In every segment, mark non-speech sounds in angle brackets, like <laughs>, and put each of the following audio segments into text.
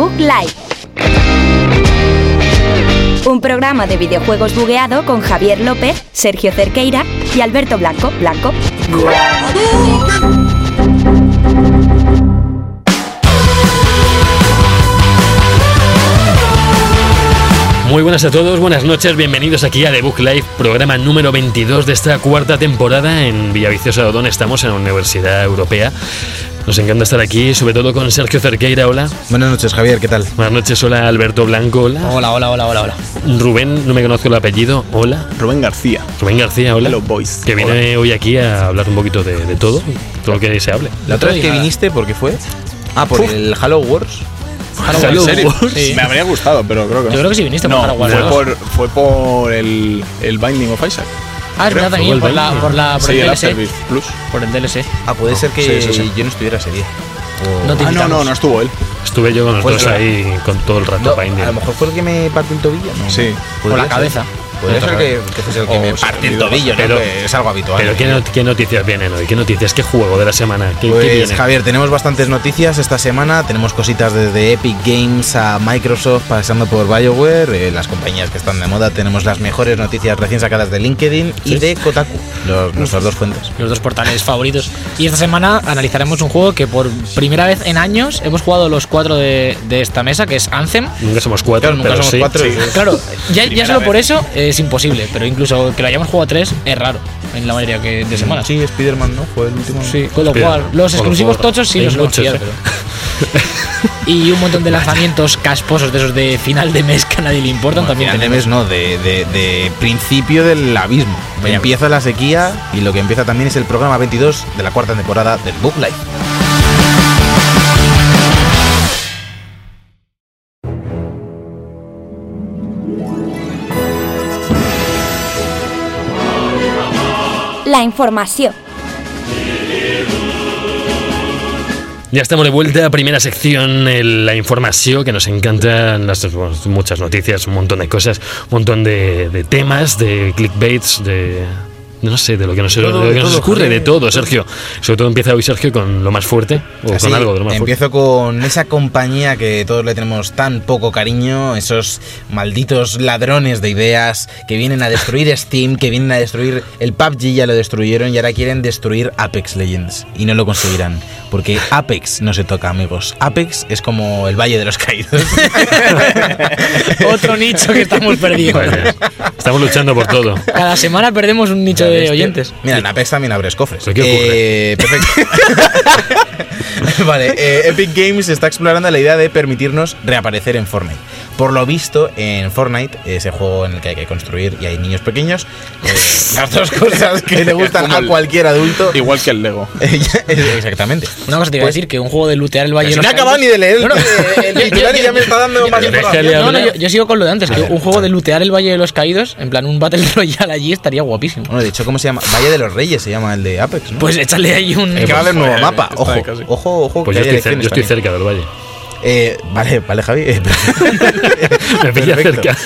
Book Live. Un programa de videojuegos bugueado con Javier López, Sergio Cerqueira y Alberto Blanco. Blanco. Muy buenas a todos, buenas noches, bienvenidos aquí a The Book Live, programa número 22 de esta cuarta temporada en Villaviciosa Odón. Estamos en la Universidad Europea. Nos encanta estar aquí, sobre todo con Sergio Cerqueira, hola. Buenas noches, Javier, ¿qué tal? Buenas noches, hola Alberto Blanco, hola. Hola, hola, hola, hola, hola. Rubén, no me conozco el apellido, hola. Rubén García. Rubén García, hola. Hello, boys. Que viene hoy aquí a hablar un poquito de, de todo, todo lo que se hable. La otra vez que viniste, ¿por qué fue? Ah, por el Halo Wars. Halo ¿En serio? Wars. Sí. Me habría gustado, pero creo que Yo no. creo que sí viniste no, por Halo Wars. fue por, fue por el, el Binding of Isaac. Ah, es verdad también, por, la, por, la, por sí, el el DLC. Plus. Por el DLC. Ah, puede ser que sí, sí, sí. yo no estuviera ese día. O- No te Ah, no, no, no estuvo él. Estuve yo con los Pues dos era- ahí con todo el rato No, binding. a lo mejor fue el que me partió el tobillo, ¿no? Sí. O la ser. Ser que, que fuese el que o me se partió el tobillo, ¿no? Pero- es algo habitual. Pero ¿qué, not- qué noticias vienen hoy? ¿Qué noticias? ¿Qué juego de la semana? ¿Qué, qué Pues viene? Javier, tenemos bastantes noticias esta semana. Tenemos cositas desde Epic Games a Microsoft, pasando por BioWare, eh, las compañías que están de moda. Tenemos las mejores noticias recién sacadas de LinkedIn y de Kotaku, los- nuestras dos fuentes. Los dos portales favoritos. Y esta semana analizaremos un juego que por primera vez en años hemos jugado los cuatro de, de esta mesa, que es Anthem. Nunca somos cuatro, Claro, nunca pero somos sí. cuatro. sí. Claro, ya, solo vez. por eso es imposible, pero incluso que lo hayamos jugado tres es raro en la mayoría que de semanas. Sí, Spider-Man, ¿no? Fue el último. Sí, con lo cual, los exclusivos tochos sí los hemos muchos, pillado, ¿eh? pero- <laughs> Y un montón de lanzamientos casposos de esos de final de mes que a nadie le importan Bueno, también. final de mes no, de, de- de principio del abismo. Vaya. Empieza la sequía y lo que empieza también es el programa 22 de la cuarta temporada del Book Life. La información. Ya estamos de vuelta, primera sección, la información, que nos encantan las, bueno, muchas noticias, un montón de cosas, un montón de, de temas, de clickbaits, de... No sé, de lo que nos, todo, de lo que nos todo, ocurre, de todo, Sergio. Sobre todo empieza hoy Sergio con lo más fuerte, o Así, con algo de lo más fuerte. empiezo con esa compañía que todos le tenemos tan poco cariño, esos malditos ladrones de ideas que vienen a destruir <laughs> Steam, que vienen a destruir el PUBG, ya lo destruyeron y ahora quieren destruir Apex Legends y no lo conseguirán, porque Apex no se toca, amigos. Apex es como el Valle de los Caídos. <laughs> Otro nicho que estamos perdiendo. Estamos luchando por todo. Cada semana perdemos un nicho de oyentes. Mira, en Apex también abres cofres. ¿Pero qué ocurre? Eh, perfecto. <laughs> vale, eh, Epic Games está explorando la idea de permitirnos reaparecer en Fortnite. Por lo visto, en Fortnite, ese juego en el que hay que construir y hay niños pequeños, eh, <laughs> las dos cosas que le gustan a cualquier adulto. Igual que el Lego. <laughs> Exactamente. Una cosa te iba a Pues- decir, que un juego de lootear el Valle Si de no he acabado ni de leer No, no, <laughs> el titular y ya me está dando más información. No, no, hablar. yo, yo sigo con lo de antes, que un juego de lootear el Valle de los Caídos, en plan un Battle Royale allí estaría guapísimo. Bueno, de hecho, ¿cómo se llama? Valle de los Reyes se llama el de Apex, ¿no? Pues échale ahí un... que va a haber nuevo mapa. Ojo, ojo, ojo. Pues que yo estoy, cerca del valle. Eh, vale, vale, Javi. eh, <laughs> Me pilla perfecto. cerca.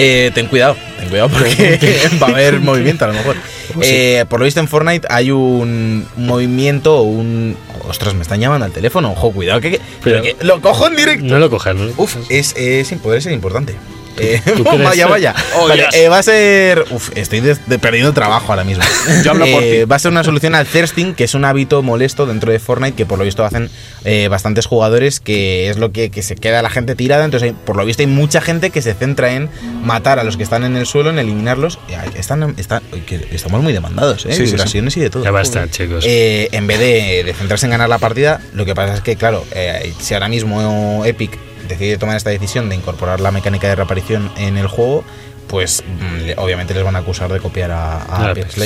Eh, ten cuidado, ten cuidado porque <laughs> <laughs> va a haber movimiento a lo mejor. Eh, por lo visto en Fortnite hay un movimiento o un... Ostras, me están llamando al teléfono. Ojo, cuidado que... Pero- que- lo cojo en directo. No lo cojas, ¿no? Uf, es, es, puede ser importante. <laughs> Eh, vaya, vaya. Oh, Vale, yes. eh, va a ser. Uf, estoy de- de- perdiendo trabajo ahora mismo. <laughs> Yo hablo por Eh, ti. Va a ser una solución al thirsting, que es un hábito molesto dentro de Fortnite que por lo visto hacen eh, bastantes jugadores, que es lo que, que se queda la gente tirada. Entonces, hay- por lo visto, hay mucha gente que se centra en matar a los que están en el suelo, en eliminarlos. Están, estamos muy demandados, ¿eh? Sí, sí, sí. Vibraciones y de todo. Ya basta, chicos. Eh, en vez de, de centrarse en ganar la partida, lo que pasa es que, claro, eh, si ahora mismo Epic decide tomar esta decisión de incorporar la mecánica de reaparición en el juego, pues mm, obviamente les van a acusar de copiar a, a A Apex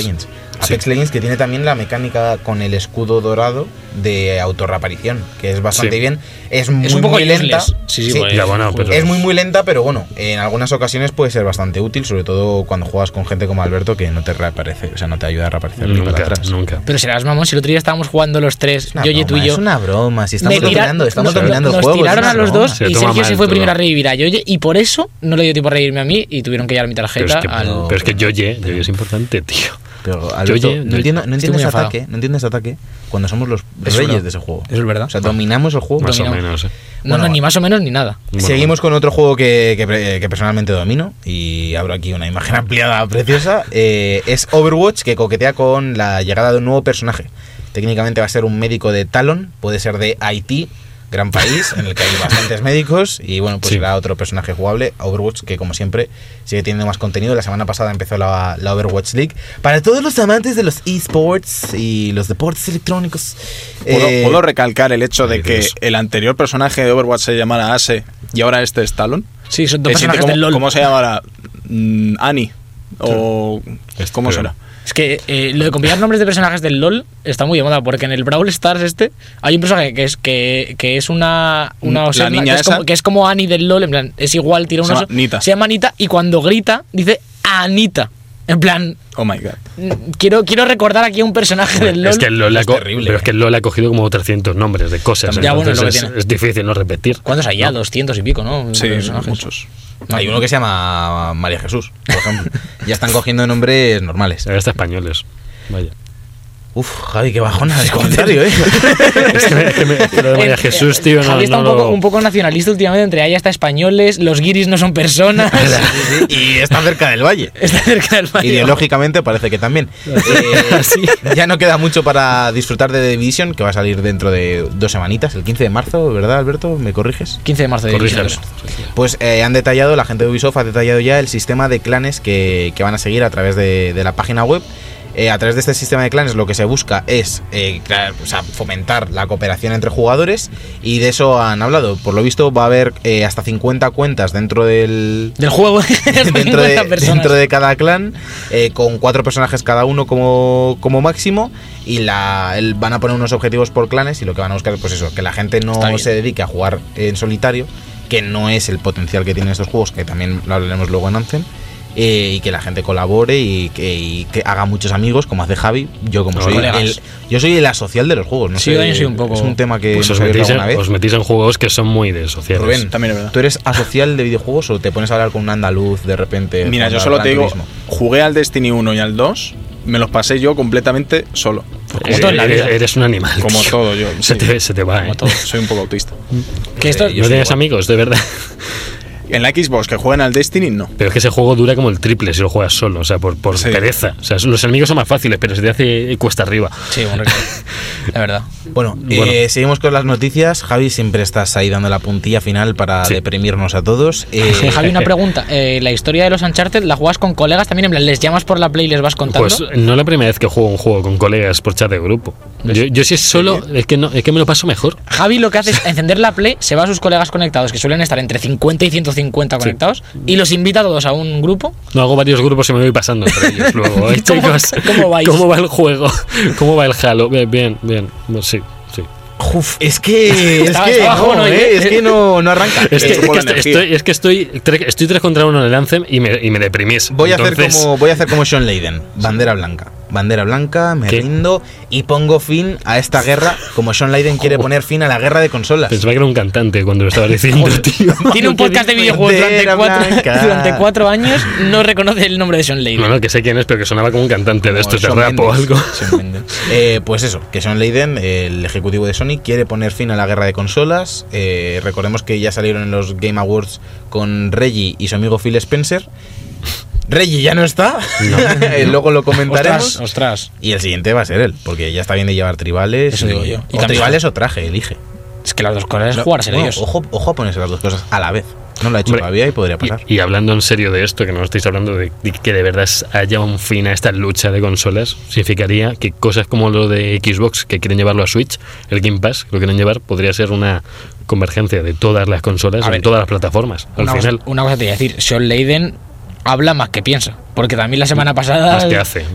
Apex. Legends. Sí. Legends que tiene también la mecánica con el escudo dorado de autorreaparición, que es bastante Sí. bien. Es muy, Es un poco muy lenta. Sí, sí, Sí. pues, Ya, bueno, pero- Es muy muy lenta, pero bueno, en algunas ocasiones puede ser bastante útil, sobre todo cuando juegas con gente como Alberto que no te reaparece, o sea, no te ayuda a reaparecer ni para Nunca, atrás. nunca. Pero serás mamón, si el otro día estábamos jugando los tres, yo y tú y yo. Es una broma, si estamos dominando, estamos nos- dominando nos juego. es tiraron a los broma. dos Se y Sergio se fue primero a revivir a Yoye y por eso no le dio tiempo a revivirme a mí y tuvieron que llevar mi Pero tarjeta es que, al... pero es que Yoye, Yoye es importante, tío. Pero, Alberto, Yo- yo- no entiendo, no enfadado. ataque, no entiendo ese ataque cuando somos los Es reyes verdad. de ese juego. Eso es verdad. O sea, dominamos el juego. Más o Dominamos. menos. ¿eh? No, Bueno, no, ni más o menos ni nada. Bueno, Seguimos con otro juego que, que personalmente domino y abro aquí una imagen <laughs> ampliada preciosa. Eh, es Overwatch que coquetea con la llegada de un nuevo personaje. Técnicamente va a ser un médico de Talon, puede ser de Haití, gran país en el que hay bastantes médicos y bueno, pues Sí. será otro personaje jugable. Overwatch que como siempre sigue teniendo más contenido. La semana pasada empezó la, la Overwatch League. Para todos los amantes de los esports y los deportes electrónicos. ¿Puedo, eh, puedo recalcar el hecho de que Dios. el anterior personaje de Overwatch se llamara Ase y ahora este es Talon? Sí, son dos personajes ¿Cómo, del LOL. ¿Cómo se llamará? Mm, Annie. O. Este, ¿Cómo pero- será? Es que eh, lo de combinar nombres de personajes del LOL está muy de moda, porque en el Brawl Stars este hay un personaje que es que, que es una, una La Oserna, niña que, es como, que es como Annie del LOL, en plan, es igual, tira un Se llama oso, Nita. Se llama Anita y cuando grita dice Anita. En plan, Oh my god. quiero, quiero recordar aquí a un personaje del LOL. Es que el LOL es terrible. pero es que el LOL ha cogido como 300 nombres de cosas. Ya, bueno, es lo que entonces es, tiene. es difícil no repetir. ¿Cuántos hay ya? 200 y pico, ¿no? Sí, Personajes. muchos. Hay uno que se llama María Jesús, por ejemplo. <laughs> ya están cogiendo nombres normales. Ahora está españoles. Vaya. Uf, Javi, qué bajona de comentario, ¿eh? <laughs> Es que me- que me- lo de María <laughs> Eh, Jesús, tío, no, Javi está no un, poco, lo- un poco nacionalista últimamente, entre ahí hasta españoles, los guiris no son personas. <laughs> Sí, sí, y está cerca del valle. está cerca del valle. Ideológicamente parece que también. Eh, Ya no queda mucho para disfrutar de The Division, que va a salir dentro de dos semanitas, el 15 de marzo, ¿verdad, Alberto? ¿Me corriges? 15 de marzo de. Division. Pues eh, han detallado, la gente de Ubisoft ha detallado ya el sistema de clanes que, que van a seguir a través de, de la página web. Eh, a través de este sistema de clanes lo que se busca es eh, crear- o sea, fomentar la cooperación entre jugadores y de eso han hablado. Por lo visto va a haber eh, hasta 50 cuentas dentro del, <laughs> Del juego. <laughs> <laughs> dentro, de, 50 personas. dentro de cada clan, con cuatro personajes cada uno como, como máximo, y la, el- van a poner unos objetivos por clanes y lo que van a buscar es pues eso, que la gente no se dedique a jugar en solitario, que no es el potencial que tienen estos juegos, que también lo hablaremos luego en Anthem. Eh, y que la gente colabore y que, y que haga muchos amigos como hace Javi yo como No, soy el, yo soy la social de los juegos no Sí, sé, yo soy un poco- es un tema que Pues os metís, en, vez os metís en juegos que son muy de sociales. Rubén También es verdad. ¿Tú eres asocial de videojuegos o te pones a hablar con un andaluz de repente? Mira, yo solo te digo, Turismo? jugué al Destiny 1 y al 2, me los pasé yo completamente solo. Eres, todo en la vida. eres un animal. Como tío. todo yo. Se sí. te, se te va, Como ¿eh? todo. Soy un poco autista. Que esto, yo No tienes igual. amigos, de verdad. En la Xbox que juegan al Destiny, no. Pero es que ese juego dura como el triple si lo juegas solo, o sea, por, por Sí. pereza. O sea, los enemigos son más fáciles, pero se te hace cuesta arriba. Sí, bueno, <laughs> la verdad. Bueno, Bueno. eh, seguimos con las noticias. Javi, siempre estás ahí dando la puntilla final para Sí. deprimirnos a todos. <laughs> Eh, Javi, una <laughs> pregunta. Eh, la historia de los Uncharted, ¿la juegas con colegas también? En plan, ¿les llamas por la play y les vas contando? Pues no es la primera vez que juego un juego con colegas por chat de grupo. Yo, yo si es solo, es que no, es que me lo paso mejor. Javi lo que hace es encender la play, se va a sus colegas conectados, que suelen estar entre 50 y 150 conectados, y los invita a todos a un grupo. No hago varios grupos y me voy pasando entre ellos <laughs> luego. Ay, ¿Cómo- chicos, <laughs> cómo vais? ¿Cómo va el juego? <laughs> ¿Cómo va el Halo? Bien, bien, bien. Sí, sí. Uf, es que, es que, no, eh, ¿eh? es que no, no arranca. Es que, Eh, es estoy, es que estoy, estoy tres contra uno en el Anthem y me, y me deprimís. Voy a, hacer como, voy a hacer como Sean Layden, bandera blanca. Bandera blanca, me ¿Qué? rindo y pongo fin a esta guerra, como Sean Layden quiere poner fin a la guerra de consolas. Pensaba que era un cantante cuando lo estaba <laughs> diciendo, tío. Tiene un podcast de videojuegos durante cuatro, <laughs> durante cuatro años, no reconoce el nombre de Sean Lady. No, no, que sé quién es, pero que sonaba como un cantante de estos de rap o algo. Eh, pues eso, que Sean Layden, el ejecutivo de Sony, quiere poner fin a la guerra de consolas. Eh, recordemos que ya salieron en los Game Awards con Reggie y su amigo Phil Spencer. Reggie ya no está, Eh, <laughs> luego lo comentaremos. Ostras, ostras. Y el siguiente va a ser él, porque ya está bien de llevar tribales. Eso y- digo yo. Y O también- tribales o traje, elige. Es que las dos cosas es No, jugarse ellos. Ojo, ojo a ponerse las dos cosas a la vez. No lo ha hecho Hombre, todavía y podría pasar. Y, y hablando en serio de esto, que no estáis hablando de, de que de verdad haya un fin a esta lucha de consolas, significaría que cosas como lo de Xbox, que quieren llevarlo a Switch, el Game Pass, que lo quieren llevar, podría ser una convergencia de todas las consolas A en ver, todas las plataformas. Al Una cosa, final, una cosa te iba a decir, Sean Layden habla más que piensa. Porque también la semana pasada. Más que hace,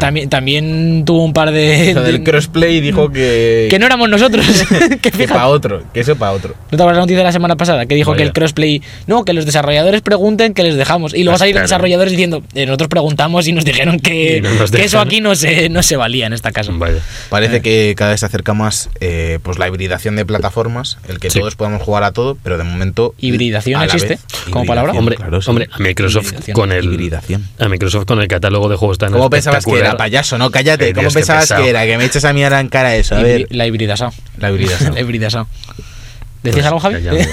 también, también tuvo un par de. <laughs> Lo del de- crossplay dijo que. que no éramos nosotros. <laughs> <laughs> que que para otro, que eso para otro. ¿No te acuerdas la noticia de la semana pasada? Que dijo Vaya. que el crossplay. No, que los desarrolladores pregunten que les dejamos. Y luego Ah, salieron claro. desarrolladores diciendo. "Eh, nosotros preguntamos y nos dijeron que, Y no nos que eso aquí no se, no se valía en esta casa. vaya. Parece que cada vez se acerca más eh, pues la hibridación de plataformas, el que Sí. todos podamos jugar a todo, pero de momento. ¿Hibridación existe vez, como palabra? Hombre, claro, sí. hombre, a Microsoft con el Hibridación. A Microsoft con el catálogo de juegos tan ¿Cómo pensabas que era, payaso? No, cállate. ¿Cómo pensabas que era? Que me eches a mirar en cara eso. A ver, La hibridasao. la habilidad. <laughs> La hibridasao. ¿Decías Pues, algo, Javi?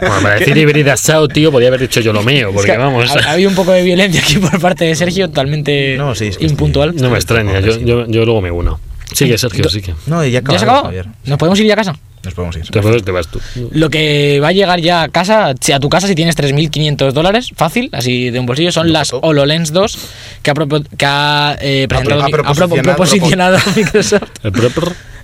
bueno, para decir híbrida Sao, tío, podía haber dicho yo lo mío, porque Es que vamos. ha- Había un poco de violencia aquí por parte de Sergio, totalmente No, sí, es que impuntual. No me extraña, yo, yo, yo luego me uno. Sigue, Sergio, sí que. No, y ya ¿Ya se acabó? Javier. ¿Nos podemos ir ya a casa? Nos podemos ir. Te vas, te vas tú. Lo que va a llegar ya a casa, si a tu casa si tienes 3.500 dólares, fácil, así de un bolsillo, son las Loco. HoloLens 2 que ha, propo- que ha, eh, presentado, ha mi- ha propo- proposicionado- proposicionado <laughs> Microsoft. El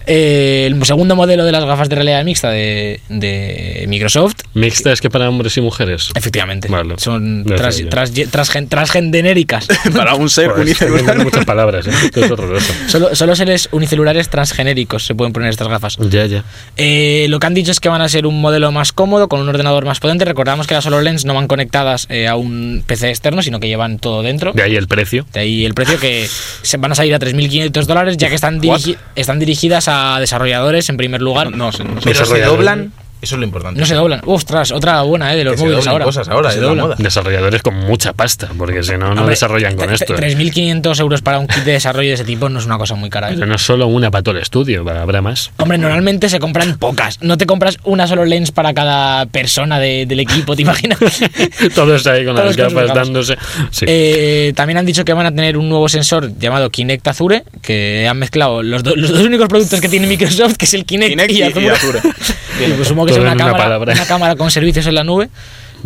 Eh, el segundo modelo de las gafas de realidad mixta de, de Microsoft. Mixta es que para hombres y mujeres. Efectivamente, Vale. son tras, tras- transgen- transgendericas. <laughs> Para un ser tengo unicelular. muchas palabras, ¿eh? Esto es horroroso. <laughs> solo, solo seres unicelulares transgenéricos se pueden poner estas gafas. Ya, ya. Eh, lo que han dicho es que van a ser un modelo más cómodo, con un ordenador más potente. Recordamos que las HoloLens no van conectadas eh, a un PC externo, sino que llevan todo dentro. De ahí el precio. De ahí el precio que se van a salir a 3.500 dólares, ya que están, dirigi- están dirigidas a desarrolladores en primer lugar. No, no sé. Pero se doblan, eso es lo importante. No se doblan. Ostras, otra buena, ¿eh? De los Que móviles ahora. cosas ahora, Se es la doblan. moda. Desarrolladores con mucha pasta, porque si no, no Hombre, desarrollan con esto. tre- 3.500 euros para un kit de desarrollo de ese tipo no es una cosa muy cara. ¿eh? Pero no es solo una para todo el estudio, habrá más. Hombre, normalmente se compran pocas. No te compras una solo lens para cada persona de- del equipo, ¿te imaginas? <laughs> Todos ahí con las Todos gafas. dándose. Sí. Eh, también han dicho que van a tener un nuevo sensor llamado Kinect Azure, que han mezclado los, do- los dos únicos productos que tiene Microsoft, que es el Kinect, Kinect y y- Azure. y Azure. <laughs> Y pues supongo que es una cámara, palabra. una cámara con servicios en la nube.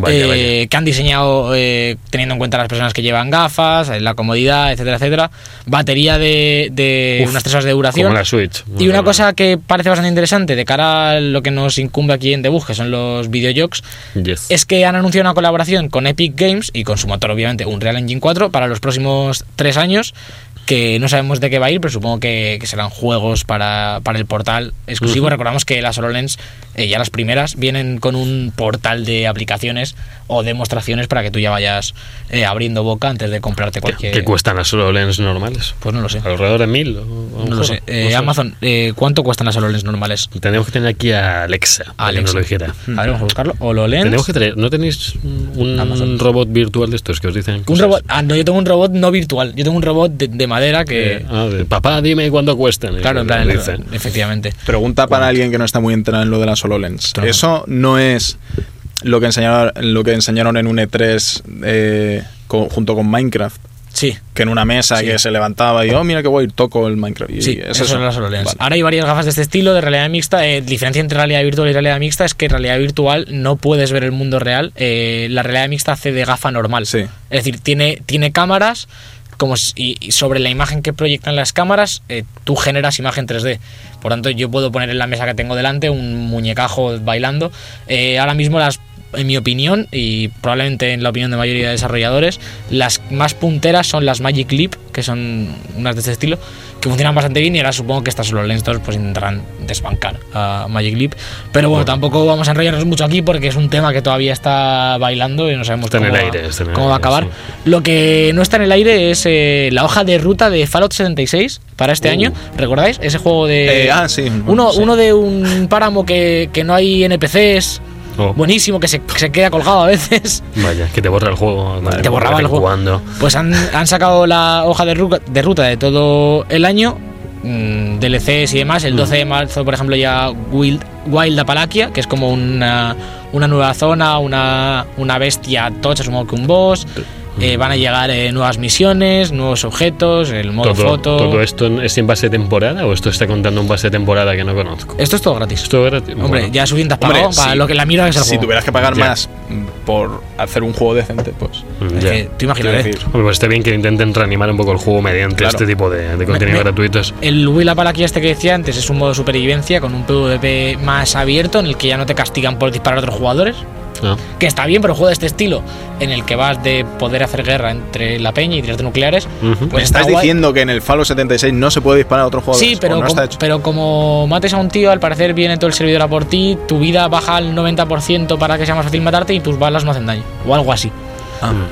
Vaya, eh, que han diseñado eh, teniendo en cuenta las personas que llevan gafas, eh, la comodidad, etcétera, etcétera. Batería de, de Uf, unas tres horas de duración. Como la Switch. Y una cosa que parece bastante interesante de cara a lo que nos incumbe aquí en Debug, que son los videojuegos, Yes. es que han anunciado una colaboración con Epic Games y con su motor, obviamente, Unreal Engine 4 para los próximos tres años. Que no sabemos de qué va a ir, pero supongo que, que serán juegos para, para el portal exclusivo. Recordamos que las HoloLens, eh, ya las primeras, vienen con un portal de aplicaciones o demostraciones para que tú ya vayas eh, abriendo boca antes de comprarte ¿Qué, cualquier. qué cuestan las HoloLens normales? Pues no lo sé. ¿Alrededor de mil? o- No lo sé. Eh, No sé. Amazon, eh, ¿cuánto cuestan las HoloLens normales? Tenemos que tener aquí a Alexa, que Alexa. nos lo dijera. A ver, vamos a buscarlo. HoloLens. Tenemos que tener, ¿No tenéis un Amazon. robot virtual de estos que os dicen? Un cosas? robot. Ah, no, yo tengo un robot no virtual. Yo tengo un robot de, de madera que. Eh, papá, dime cuánto cuestan. Y claro, en plan, efectivamente. Pregunta para alguien que no está muy enterado en lo de las HoloLens. Claro. Eso no es lo que enseñaron, lo que enseñaron en un E3 eh, con- junto con Minecraft. Sí. Que en una mesa Sí. que se levantaba y, oh, mira que guay, toco el Minecraft. Y Sí, es eso eso. son las HoloLens. Vale. Ahora hay varias gafas de este estilo de realidad mixta. Eh, diferencia entre realidad virtual y realidad mixta es que en realidad virtual no puedes ver el mundo real. Eh, la realidad mixta hace de gafa normal. Sí. Es decir, tiene, tiene cámaras como si- y, sobre la imagen que proyectan las cámaras, eh, tú generas imagen 3D. Por tanto, yo puedo poner en la mesa que tengo delante un muñecajo bailando. Eh, ahora mismo las en mi opinión y probablemente en la opinión de mayoría de desarrolladores, las más punteras son las Magic Leap, que son unas de este estilo, que funcionan bastante bien y ahora supongo que estas solo lentos pues intentarán desbancar a Magic Leap. Pero bueno, tampoco vamos a enrollarnos mucho aquí porque es un tema que todavía está bailando y no sabemos cómo, va, aire, cómo a aire, acabar. sí. Lo que no está en el aire es eh, la hoja de ruta de Fallout 76 para este Uh. año. ¿Recordáis? Ese juego de... Eh, ah, sí. Uno, sí. uno de un páramo que, que no hay NPCs, Oh, buenísimo, que se, que se queda colgado a veces. Vaya, que te borra el juego. Te borraba el juego. Pues han, han sacado la hoja de, ruta- de ruta de todo el año, mm, DLCs y demás. El 12 de marzo, por ejemplo, ya Wild, Wild Apalaquia, que es como una, una nueva zona, una, una bestia tocha, supongo que un boss. Eh, van a llegar eh, nuevas misiones, nuevos objetos, el modo Todo, foto. ¿Todo esto es en base de temporada o esto está contando un base de temporada que no conozco? Esto es todo gratis. Esto era. Hombre, bueno, ya suficiente has Hombre, pagado para sí. lo que la mira es el Si juego. tuvieras que pagar Ya. más por hacer un juego decente, pues. mm, Es ya. imagínate. decir, Hombre, pues está bien que intenten reanimar un poco el juego mediante Claro. este tipo de, de contenido me- gratuitos. El Will Apalaquia este que decía antes es un modo supervivencia con un PvP más abierto en el que ya no te castigan por disparar a otros jugadores. Ah, Que está bien, pero un juego de este estilo, en el que vas de poder hacer guerra entre la peña y tirarte nucleares, ujú. pues ¿Me estás está guay. diciendo que en el Fallout 76 no se puede disparar a otros jugadores? Sí, ¿O pero, no com- está hecho? pero como mates a un tío, al parecer viene todo el servidor a por ti, tu vida baja al 90% para que sea más fácil matarte y tus balas no hacen daño. O algo así.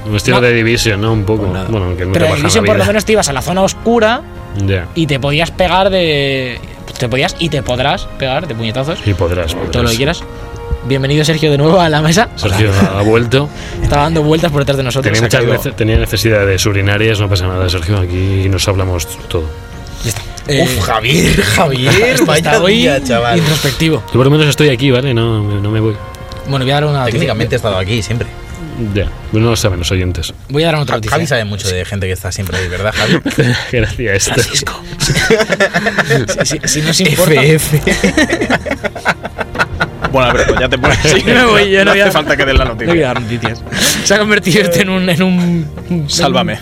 Un estilo No. de Division, ¿no? Un poco. Pues bueno, que no pero en Division por lo menos te ibas a la zona oscura Ya. y te podías pegar de... Te podías y te podrás pegar de puñetazos. Y podrás, todo lo podrás. que quieras. Bienvenido Sergio de nuevo a la mesa. Sergio ha vuelto. Estaba dando vueltas por detrás de nosotros. Tenía, muchas veces, tenía necesidades urinarias, no pasa nada, Sergio. Aquí nos hablamos todo. Ya está. Eh, Uf, Javier, Javier, vaya hoy día, chaval. introspectivo. Yo por lo menos estoy aquí, ¿vale? No, no me voy. Bueno, voy a dar una. Técnicamente he estado aquí siempre. Ya, no lo saben los oyentes. Voy a dar otra noticia. Javi sabe mucho de gente que está siempre ahí, ¿verdad, Javi? Gracias. Francisco. si, si- si no os importa. FF. Bueno, ya te pones. Sí, <laughs> me voy, yo no no voy a- falta que des la No voy a noticia. dar noticias. Se ha convertido este en un, en un. Sálvame.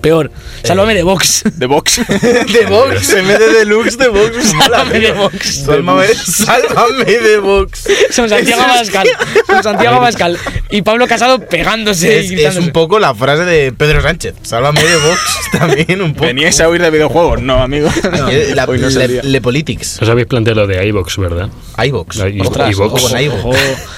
Peor. Sálvame de Vox. De Vox. <laughs> De Vox, en vez de Deluxe de Vox. Sálvame de. Vox. Sálvame, sálvame de Vox. Son Santiago Abascal. Son Santiago Abascal. Y Pablo Casado pegándose Es, y es gritándose. un poco la frase de Pedro Sánchez. Sálvame de Vox <laughs> también un poco. ¿Veníais a oír de videojuegos? No, amigo. Eh, La, no le, Politics. Os habéis planteado lo de iVox, ¿verdad? iVox. Ojo con iVox. Ojo.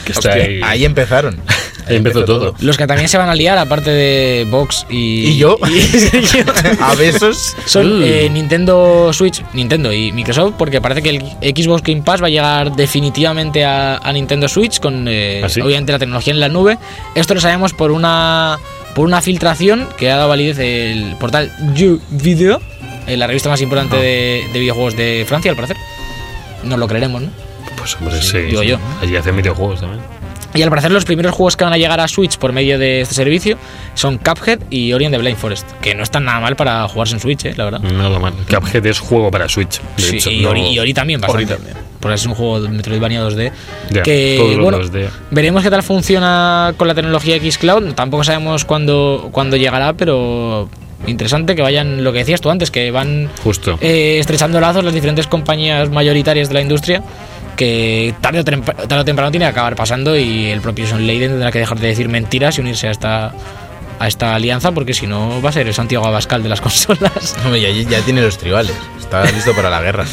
Que está Hostia, ahí. Ahí empezaron. <laughs> Ahí empezó todo. Los que también se van a liar, aparte de Vox y. ¿Y yo? <laughs> y <laughs> A besos. son eh, Nintendo Switch, Nintendo y Microsoft, porque parece que el Xbox Game Pass va a llegar definitivamente a, a Nintendo Switch con eh, ¿Ah, sí? obviamente la tecnología en la nube. Esto lo sabemos por una por una filtración que ha dado validez el portal YouVideo, eh, la revista más importante Ah. de, de videojuegos de Francia, al parecer. Nos lo creeremos, ¿no? Hombre, sí. digo sí. yo. Allí hacen videojuegos también. Y al parecer los primeros juegos que van a llegar a Switch por medio de este servicio son Cuphead y Ori and the Blind Forest, que no están nada mal para jugarse en Switch, eh, la verdad. Nada mal. Cuphead es juego para Switch. De Sí, hecho, y, no- Ori, y Ori también, Ori bastante. también. Porque es un juego de Metroidvania 2D. Ya, que, bueno, veremos qué tal funciona con la tecnología Xcloud. Tampoco sabemos cuándo, cuándo llegará, pero interesante que vayan, lo que decías tú antes, que van Justo. eh, estrechando lazos las diferentes compañías mayoritarias de la industria que tarde o, tarde o temprano tiene que acabar pasando y el propio Son Leiden tendrá que dejar de decir mentiras y unirse a esta a esta alianza porque si no va a ser el Santiago Abascal de las <laughs> consolas. Ya, ya tiene los tribales. Está listo para la guerra.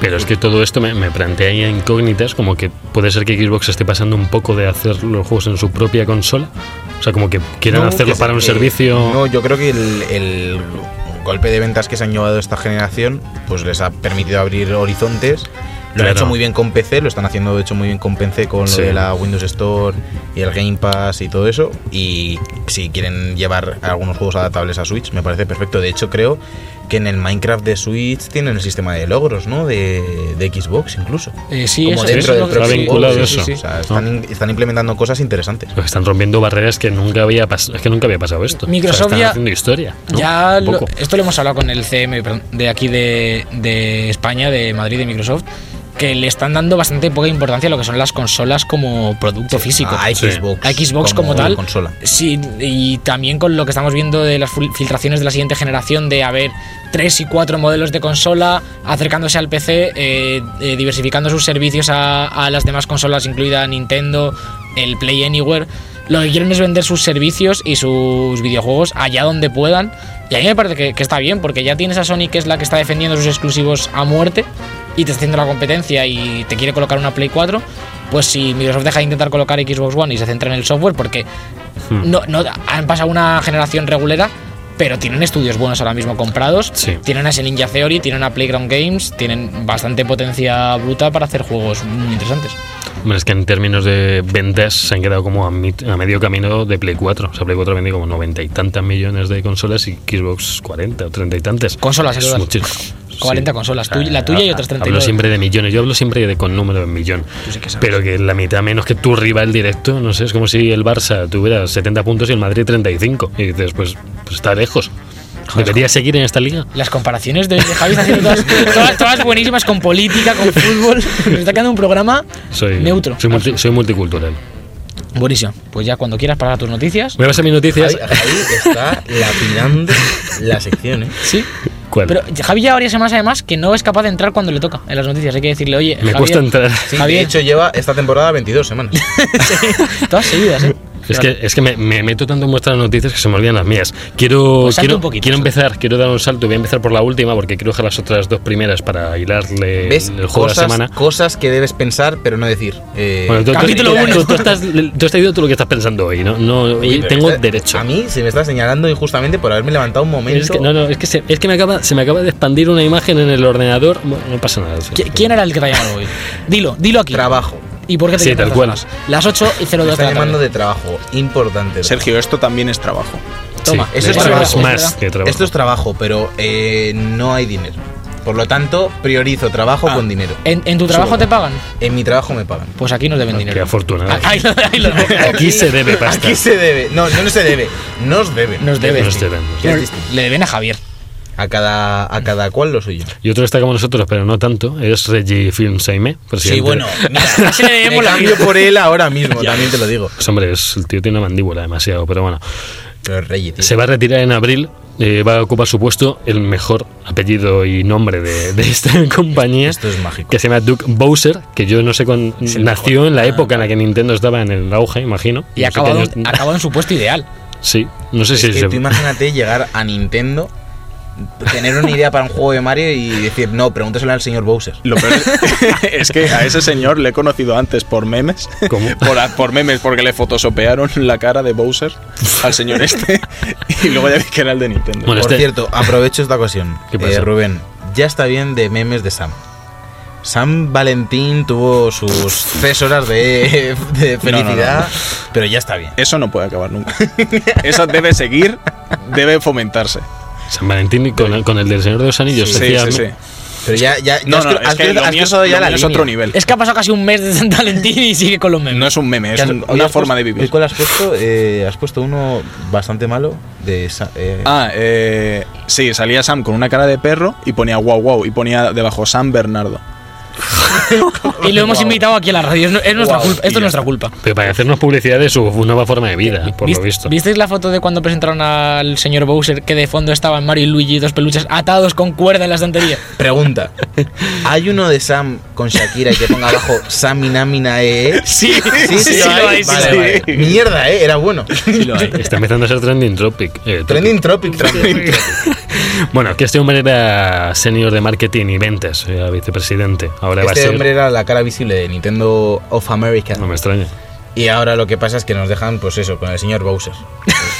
Pero es que todo esto me, me plantea incógnitas, como que puede ser que Xbox esté pasando un poco de hacer los juegos en su propia consola. O sea, como que quieran No, hacerlo que para se- un servicio. No, yo creo que el, el golpe de ventas que se han llevado esta generación pues les ha permitido abrir horizontes. Lo han Claro. hecho muy bien con PC, lo están haciendo de hecho muy bien con PC con Sí. lo de la Windows Store y el Game Pass y todo eso. Y si quieren llevar algunos juegos adaptables a Switch, me parece perfecto. De hecho, creo que en el Minecraft de Switch tienen el sistema de logros, ¿no? De, de Xbox incluso. Eh, sí, Como eso, dentro del propio eso. O sea, están, implementando cosas interesantes. Pues están rompiendo barreras que nunca había pasado. Es que nunca había pasado esto. Microsoft O sea, están ya- haciendo historia. ¿no? Ya Un lo- esto lo hemos hablado con el CM perdón, de aquí de, de España, de Madrid, de Microsoft, que le están dando bastante poca importancia a lo que son las consolas como producto físico. A Xbox. A Xbox como, tal. Consola. Sí, y también con lo que estamos viendo de las fil- filtraciones de la siguiente generación, de haber tres y cuatro modelos de consola acercándose al PC, eh, eh, diversificando sus servicios a, a las demás consolas, incluida Nintendo, el Play Anywhere. Lo que quieren es vender sus servicios y sus videojuegos allá donde puedan. Y a mí me parece que, que está bien, porque ya tienes a Sony, que es la que está defendiendo sus exclusivos a muerte, y te está haciendo la competencia y te quiere colocar una Play 4. Pues si Microsoft deja de intentar colocar Xbox One y se centra en el software, porque Hmm. no, no han pasado una generación regulera, pero tienen estudios buenos ahora mismo comprados. Sí. Tienen a ese Ninja Theory, tienen a Playground Games, tienen bastante potencia bruta para hacer juegos muy interesantes. Hombre, es que en términos de ventas se han quedado como a, a medio camino de Play 4. O sea, Play 4 vende como noventa y tantas millones de consolas y Xbox 40 o 30 y tantas. Consolas, es muchísimo. 40 consolas, tuya- la tuya y otras 39. Hablo siempre de millones. Yo hablo siempre de con número de millón. Sí que. Pero que la mitad menos que tu rival directo, no sé, es como si el Barça tuviera 70 puntos y el Madrid 35. Y dices, pues, pues está lejos. ¿Debería seguir en esta liga? Las comparaciones de, de Javi están haciendo todas, <laughs> todas, todas buenísimas con política, con fútbol. Nos está quedando un programa Soy, neutro. Soy, multi- soy multicultural. Buenísimo. Pues ya cuando quieras pasar a tus noticias. Voy a pasar mis noticias. Javi, Javi está lapidando la sección, ¿eh? Sí. ¿Cuál? Pero Javi ya varias semanas además que no es capaz de entrar cuando le toca en las noticias. Hay que decirle, oye, Me Javier, cuesta entrar. Sí, de Javier. hecho lleva esta temporada 22 semanas. <laughs> Sí, todas seguidas, ¿eh? Es que, es que me, me meto tanto en vuestras noticias que se me olvidan las mías. Quiero, Pues quiero, un poquito, quiero empezar, quiero dar un salto. Voy a empezar por la última porque quiero dejar las otras dos primeras para hilarle ¿Ves? el juego de la Cosas, semana. cosas que debes pensar, pero no decir. Eh, Bueno, tú, Capítulo tú- uno. tú- tú estás, tú has todo lo que estás pensando hoy, ¿no? no pero tengo esta- derecho. A mí se me está señalando injustamente por haberme levantado un momento. Es que, no, no, es que, se, es que me acaba, se me acaba de expandir una imagen en el ordenador. Bueno, no pasa nada. sí. ¿Qui- ¿Quién era el que te ha llamado hoy? Dilo, dilo aquí. Trabajo. ¿Y por qué te Sí, tal cual. Las 8 y 0 Me de está la llamando de trabajo. Importante. Sergio, esto también es trabajo. Toma, Sí, eso es trabajo. es más que trabajo. Esto es trabajo, pero eh, no hay dinero. Por lo tanto, priorizo trabajo Ah. con dinero. ¿En, en tu trabajo te pagan? En mi trabajo me pagan. Pues aquí nos deben Qué dinero. afortunado. Ahí lo, ahí lo dejo. Aquí se debe pasta. Aquí se debe. No, no, no se debe. Nos deben. Nos deben. Nos deben. Que es No, distinto. le deben a Javier. A cada, a cada cual lo suyo. Y otro está como nosotros, pero no tanto, es Reggie Film Saime. Sí, bueno, mira, <laughs> le debemos me cambio por él ahora mismo, <laughs> también te lo digo. Pues, hombre, es- el tío tiene una mandíbula demasiado, pero bueno. Pero Rey, tío. Se va a retirar en abril, eh, va a ocupar su puesto el mejor apellido y nombre de, de esta <laughs> compañía. Esto es mágico. Que se llama Duke Bowser, que yo no sé cuándo nació en la Ah, época en la que Nintendo estaba en el auge, imagino. Y No acabado, años- acabado en su puesto ideal. Sí, no sé Es si que se- tú imagínate llegar a Nintendo, tener una idea para un juego de Mario y decir, no, pregúntaselo al señor Bowser. Lo peor es, <laughs> es que a ese señor le he conocido antes por memes. ¿Cómo? Por, por memes, porque le fotosopearon la cara de Bowser al señor este. <laughs> Y luego ya vi que era el de Nintendo. Bueno, Por este- cierto, aprovecho esta ocasión. ¿Qué pasa? Eh, Rubén, ya está bien de memes de Sam. Sam Valentín tuvo sus tres horas de, de No, no, no, felicidad, no. pero ya está bien. Eso no puede acabar nunca. Eso debe seguir, debe fomentarse. San Valentín y con, con el del Señor de los Anillos. Sí, sí. Pero ya, ya, ya No, has no, es has que has mío es, cruzado ya la es otro nivel. Es que ha pasado casi un mes de San Valentín y sigue con los memes. No es un meme, es ¿Qué has- un- hoy una forma de vivir. ¿y ¿Cuál has puesto? Eh, has puesto uno bastante malo de eh, Ah, eh, sí, salía Sam con una cara de perro y ponía wow wow y ponía debajo Sam Bernardo. <laughs> Y lo hemos invitado aquí a la radio. Es, es nuestra culpa. Esto es nuestra culpa. Pero para hacernos publicidad de su nueva forma de vida, por lo ¿Viste- visto. ¿Visteis la foto de cuando presentaron al señor Bowser que de fondo estaban Mario y Luigi, dos peluches atados con cuerda en la estantería? <laughs> Pregunta. ¿Hay uno de Sam con Shakira y que ponga abajo Samina Mina E? Sí, Sí, sí, lo hay, sí, Vale, sí. vale. Mierda, eh, era bueno. Está empezando a ser trending topic. eh, topic. Trending Tropic, Tropic. Bueno, que este hombre era senior de marketing y ventas, era vicepresidente. Ahora va a Este ser. hombre era la cara visible de Nintendo of America. No me extraña. Y ahora lo que pasa es que nos dejan, pues eso, con el señor Bowser.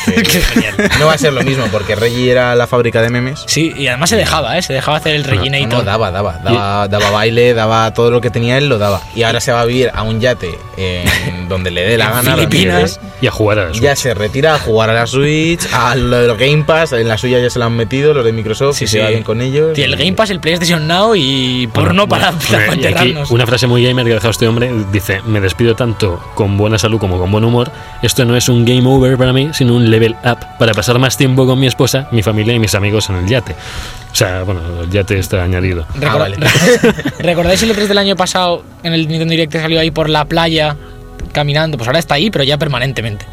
<laughs> Es no va a ser lo mismo, porque Reggie era la fábrica de memes. Sí, y además se dejaba, ¿eh? Se dejaba hacer el No, Reginator. no, daba, daba, daba, daba baile, daba todo lo que tenía él, lo daba. Y ahora se va a vivir a un yate en <laughs> donde le dé la gana. Filipinas. Y a jugar a la Ya Switch. se retira a jugar a la Switch, a lo de los Game Pass, en la suya ya se lo han metido, los de Microsoft, Sí, y sí. se va bien con ellos. Tiene el Game Pass, el PlayStation Now y porno Bueno, para, bueno, para y aquí una frase muy gamer que ha dejado este hombre dice: Me despido tanto con buena salud como con buen humor. Esto no es un game over para mí, sino un level up para pasar más tiempo con mi esposa, mi familia y mis amigos en el yate. O sea, bueno, el yate está añadido. Recor- Ah, vale. <laughs> ¿Recordáis el E3 del año pasado en el Nintendo Direct que salió ahí por la playa caminando? Pues ahora está ahí, pero ya permanentemente.